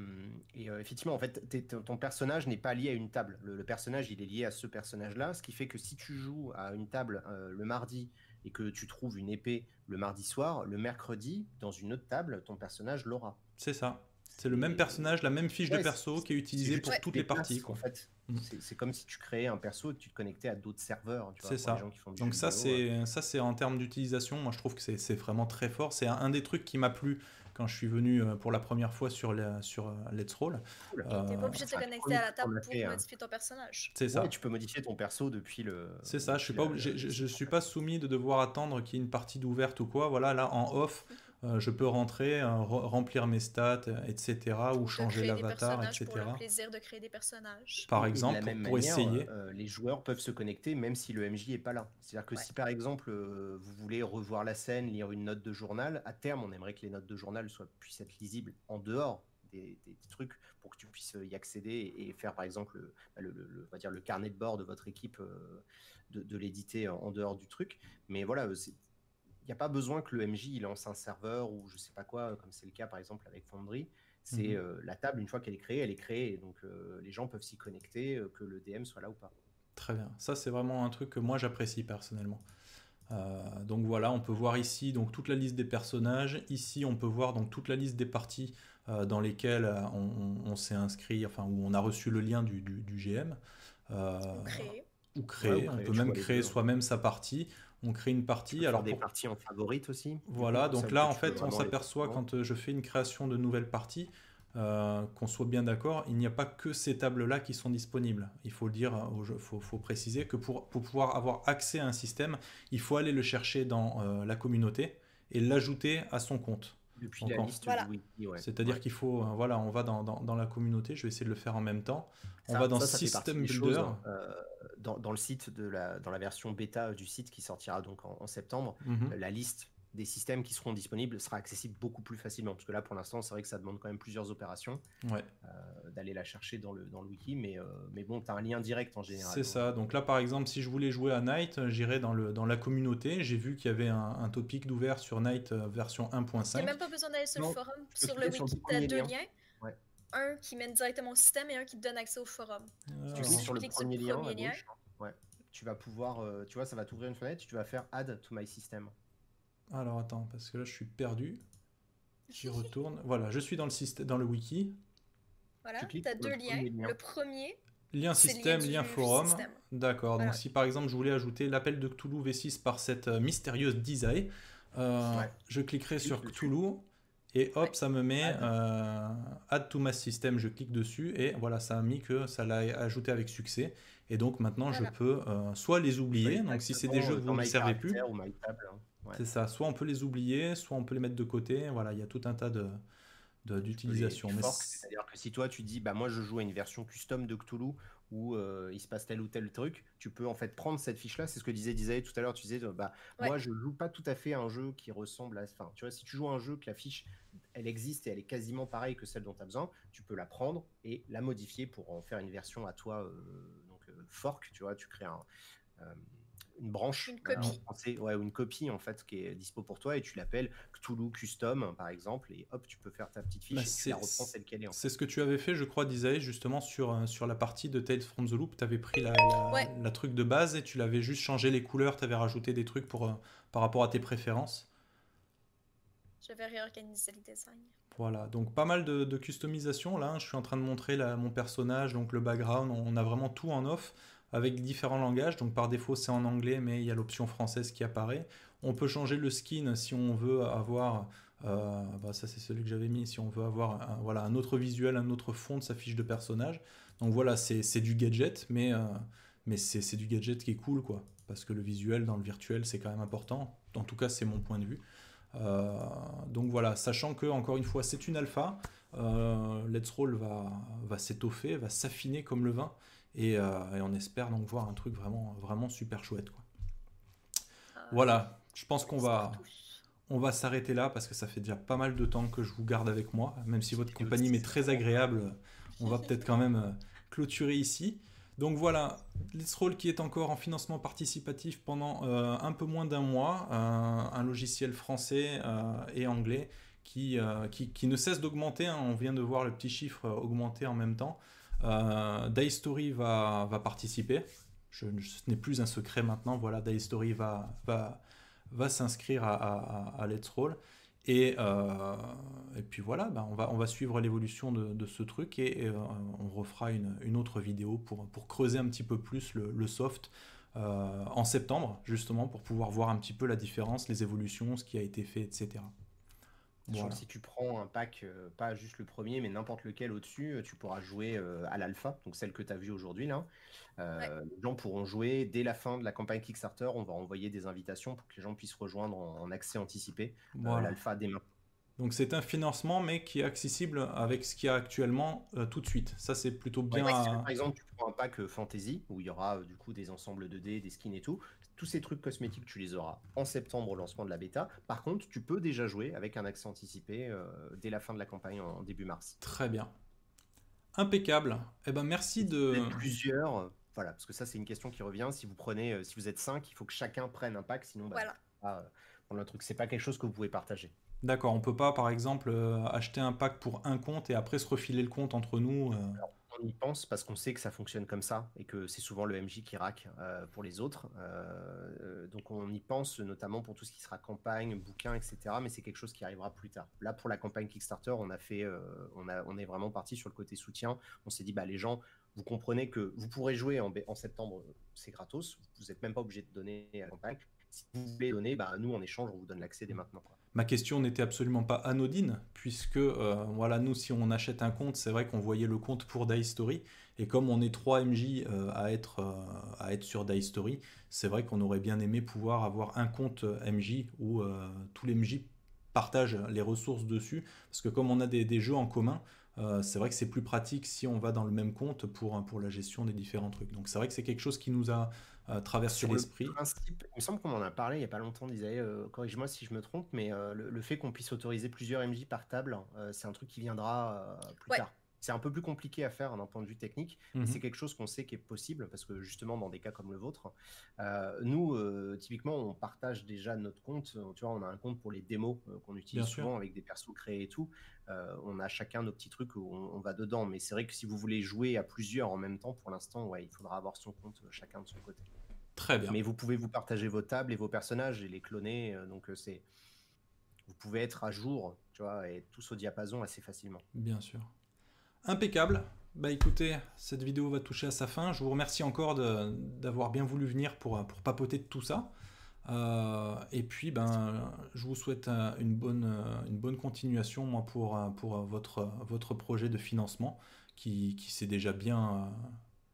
et euh, effectivement, en fait, ton personnage n'est pas lié à une table. Le, personnage, il est lié à ce personnage-là, ce qui fait que si tu joues à une table euh, le mardi et que tu trouves une épée le mardi soir, le mercredi, dans une autre table, ton personnage l'aura. C'est ça. C'est le même personnage, la même fiche de perso qui est utilisée pour toutes les parties. Quoi. En fait, Mm. c'est comme si tu créais un perso et que tu te connectais à d'autres serveurs. tu vois, C'est ça. les gens qui font du Donc ça euh. c'est ça c'est en termes d'utilisation, moi je trouve que c'est vraiment très fort. C'est un, un des trucs qui m'a plu quand je suis venu euh, pour la première fois sur, la- sur euh, Let's Roll. Cool. Euh, T'es pas obligé de te ça, connecter à la table pour fait, hein. modifier ton personnage. C'est ça. Ouais, tu peux modifier ton perso depuis le. C'est ça, je suis pas je, je suis pas soumis de devoir attendre qu'il y ait une partie d'ouverte ou quoi. Voilà, là en off, euh, je peux rentrer, euh, re- remplir mes stats, euh, etc. ou changer l'avatar, etc. Pour le plaisir de créer des personnages. Par exemple, la même pour manière, essayer. euh, les joueurs peuvent se connecter même si le MJ est pas là. C'est-à-dire que Ouais. si par exemple euh, vous voulez revoir la scène, lire une note de journal, à terme on aimerait que les notes de journal soient, puissent être lisibles en dehors des, des- des trucs pour que tu puisses y accéder et, et faire par exemple le, bah, le- le- le- on va dire le carnet de bord de votre équipe, euh, de, de l'éditer en, en dehors du truc. Mais voilà, n'y a pas besoin que le MJ il lance un serveur ou je sais pas quoi, comme c'est le cas par exemple avec Foundry. C'est Mhm. euh, la table, une fois qu'elle est créée, elle est créée. Donc euh, les gens peuvent s'y connecter, euh, que le DM soit là ou pas. Très bien. Ça, c'est vraiment un truc que moi j'apprécie personnellement. Euh, donc voilà, on peut voir ici donc toute la liste des personnages. Ici, on peut voir donc toute la liste des parties euh, dans lesquelles euh, on, on- on s'est inscrit, enfin où on a reçu le lien du, du- du GM. Euh, Ou créer. ou créer. Ouais, ou on peut même créer soi-même sa partie. On crée une partie. faire Alors des pour- parties en favorite aussi. Voilà, donc ça, là en fait on s'aperçoit quand euh, je fais une création de nouvelles parties, euh, qu'on soit bien d'accord, il n'y a pas que ces tables-là qui sont disponibles. Il faut le dire, il faut, faut préciser que pour, pour pouvoir avoir accès à un système, il faut aller le chercher dans euh, la communauté et l'ajouter à son compte. Depuis la en- liste Voilà. du wiki, ouais. C'est-à dire Ouais. qu'il faut, euh, voilà, on va dans, dans, dans la communauté, je vais essayer de le faire en même temps. On Ça- va dans ça, System Builder. choses, euh, dans, dans le site de la, dans la version bêta du site qui sortira donc en, en septembre, Mhm. la liste des systèmes qui seront disponibles sera accessible beaucoup plus facilement. Parce que là, pour l'instant, c'est vrai que ça demande quand même plusieurs opérations Ouais. euh, d'aller la chercher dans le, dans le wiki, mais, euh, mais bon, tu as un lien direct en général. C'est ça. Donc là, par exemple, si je voulais jouer à Night, euh, j'irais dans, le, dans la communauté. J'ai vu qu'il y avait un, un topic d'ouvert sur Night euh, version T'as 1.5. même pas besoin d'aller sur Non, le forum. Sur le cliquer sur le wiki, premier t'as deux lien. liens. Un qui mène directement au système et un qui te donne accès au forum. Tu Alors, cliques sur le premier lien à premier lien. gauche. Ouais. Tu vas pouvoir, euh, tu vois, ça va t'ouvrir une fenêtre, tu vas faire Add to my system. alors, attends, parce que là, je suis perdu. J'y retourne. Voilà, je suis dans le, système, dans le wiki. Voilà, Tu sur deux le liens. premier lien. Le premier, Lien système, lien forum. système. D'accord. Voilà. Donc, si par exemple, je voulais ajouter l'appel de Cthulhu V6 par cette euh, mystérieuse Disay, euh, Ouais. je cliquerai Clique sur dessus. Cthulhu. Et hop, Ouais. ça me met Add. euh, Add to my system. Je clique dessus et voilà, ça a mis que ça l'a ajouté avec succès. Et donc maintenant, Voilà. je peux euh, soit les oublier. Ouais, donc si c'est des jeux euh, que dans vous ne servez plus, hein. Ouais. c'est ça. Soit on peut les oublier, soit on peut les mettre de côté. Voilà, il y a tout un tas de de- d'utilisation. C'est-à-dire que si toi tu dis bah moi je joue à une version custom de Cthulhu où euh, il se passe tel ou tel truc, tu peux en fait prendre cette fiche là, c'est ce que disait disait tout à l'heure, tu disais bah Ouais. moi je joue pas tout à fait un jeu qui ressemble à enfin tu vois si tu joues un jeu que la fiche elle existe et elle est quasiment pareille que celle dont tu as besoin, tu peux la prendre et la modifier pour en faire une version à toi euh, donc euh, fork, tu vois, tu crées un une branche, Une euh, en copie. français, ouais, ou une copie en fait qui est dispo pour toi et tu l'appelles Cthulhu Custom par exemple et hop tu peux faire ta petite fiche Bah, et tu c'est- la reprends telle qu'elle est. En fait. C'est ce que tu avais fait, je crois, Disay, justement sur, euh, sur la partie de Tales from the Loop. Tu avais pris la, la, Ouais. la truc de base et tu l'avais juste changé les couleurs, tu avais rajouté des trucs pour, euh, par rapport à tes préférences. je vais réorganiser les designs. Voilà, donc pas mal de, de customisation là. Je suis en train de montrer la- mon personnage, donc le background. On a vraiment tout en off avec différents langages. Donc par défaut, c'est en anglais, mais il y a l'option française qui apparaît. On peut changer le skin si on veut avoir. euh, bah, ça, c'est celui que j'avais mis. Si on veut avoir un, voilà, un autre visuel, un autre fond de sa fiche de personnage. Donc voilà, c'est du gadget, mais, euh, mais c'est du gadget qui est cool, quoi. Parce que le visuel dans le virtuel, c'est quand même important. En tout cas, c'est mon point de vue. Euh, donc voilà, sachant que encore une fois c'est une alpha, Let's Roll va, va s'étoffer, va s'affiner comme le vin, et, euh, et on espère donc voir un truc vraiment, vraiment super chouette. Quoi. Euh, Voilà, je pense qu'on va, on va s'arrêter là parce que ça fait déjà pas mal de temps que je vous garde avec moi, même si votre compagnie m'est très agréable, on va peut-être quand même euh, clôturer ici. Donc voilà, Let's Roll qui est encore en financement participatif pendant euh, un peu moins d'un mois, un logiciel français et anglais qui, qui, qui ne cesse d'augmenter, hein. on vient de voir le petit chiffre augmenter en même temps. Euh, Daystory va, participer, ce n'est plus un secret maintenant, voilà, Daystory va, va, va s'inscrire à, à- Let's Roll. Et, et puis voilà, ben on, va, suivre l'évolution de, ce truc et, on refera une, autre vidéo pour, creuser un petit peu plus le, le soft en septembre, justement, pour pouvoir voir un petit peu la différence, les évolutions, ce qui a été fait, etc. Si tu prends un pack, euh, pas juste le premier, mais n'importe lequel au-dessus, euh, tu pourras jouer euh, à l'alpha, donc celle que tu as vue aujourd'hui là. Les gens pourront jouer dès la fin de la campagne Kickstarter. On va envoyer des invitations pour que les gens puissent rejoindre en, accès anticipé l'alpha dès maintenant. Donc c'est un financement, mais qui est accessible avec ce qu'il y a actuellement tout de suite. Ça, c'est plutôt bien. par exemple, tu prends un pack fantasy où il y aura du coup des ensembles de dés, des skins et tout tous ces trucs cosmétiques, tu les auras en septembre au lancement de la bêta. Par contre, tu peux déjà jouer avec un accès anticipé euh, dès la fin de la campagne en début mars. Très bien. Impeccable. Eh ben merci de. Plusieurs. Voilà, parce que ça c'est une question qui revient. Si vous prenez, euh, si vous êtes 5, il faut que chacun prenne un pack, sinon bah, voilà. pour le truc, c'est pas quelque chose que vous pouvez partager. D'accord, on peut pas par exemple euh, acheter un pack pour un compte et après se refiler le compte entre nous on y pense parce qu'on sait que ça fonctionne comme ça et que c'est souvent le MJ qui rack euh, pour les autres. Euh, donc on y pense notamment pour tout ce qui sera campagne, bouquin, etc. Mais c'est quelque chose qui arrivera plus tard. Là pour la campagne Kickstarter, on a fait, euh, on, est vraiment parti sur le côté soutien. On s'est dit bah les gens, vous comprenez que vous pourrez jouer en, en septembre, c'est gratos. Vous n'êtes même pas obligé de donner à la campagne. Si vous voulez donner, bah, nous en échange on vous donne l'accès dès maintenant. Ma question n'était absolument pas anodine, puisque euh, voilà, nous, si on achète un compte, c'est vrai qu'on voyait le compte pour Die Story, et comme on est 3 MJ euh, à, être, euh, à être sur Die Story, c'est vrai qu'on aurait bien aimé pouvoir avoir un compte MJ où tous les MJ partagent les ressources dessus, parce que comme on a des jeux en commun, c'est vrai que c'est plus pratique si on va dans le même compte pour, pour la gestion des différents trucs. Donc c'est vrai que c'est quelque chose qui nous a traverser l'esprit. Il me semble qu'on en a parlé il n'y a pas longtemps, disait, euh, corrige-moi si je me trompe, mais euh, le, fait qu'on puisse autoriser plusieurs MJ par table, euh, c'est un truc qui viendra plus tard. C'est un peu plus compliqué à faire d'un point de vue technique, mais c'est mhm. quelque chose qu'on sait qui est possible parce que justement dans des cas comme le vôtre, nous typiquement on partage déjà notre compte. Tu vois, on a un compte pour les démos qu'on utilise souvent avec des persos créés et tout. On a chacun nos petits trucs où on, va dedans, mais c'est vrai que si vous voulez jouer à plusieurs en même temps, pour l'instant, ouais, il faudra avoir son compte chacun de son côté. Très bien. Mais vous pouvez vous partager vos tables et vos personnages et les cloner. Euh, donc euh, c'est, vous pouvez être à jour, tu vois, et tous au diapason assez facilement. Bien sûr. Impeccable. Bah écoutez, cette vidéo va toucher à sa fin. Je vous remercie encore d'avoir bien voulu venir pour, pour papoter de tout ça. Euh, et puis, ben, je vous souhaite une bonne, une bonne continuation moi, pour, pour votre, votre projet de financement qui, qui s'est déjà bien,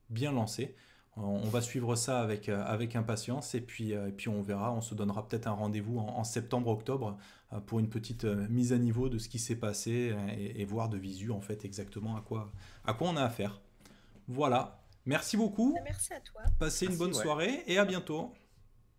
bien lancé. On va suivre ça avec, euh, avec impatience et puis, euh, et puis on verra, on se donnera peut-être un rendez-vous en, septembre-octobre euh, pour une petite mise à niveau de ce qui s'est passé et, voir de visu en fait exactement à quoi, à quoi on a affaire. Voilà, merci beaucoup. Merci à toi. Passez une bonne soirée et à bientôt.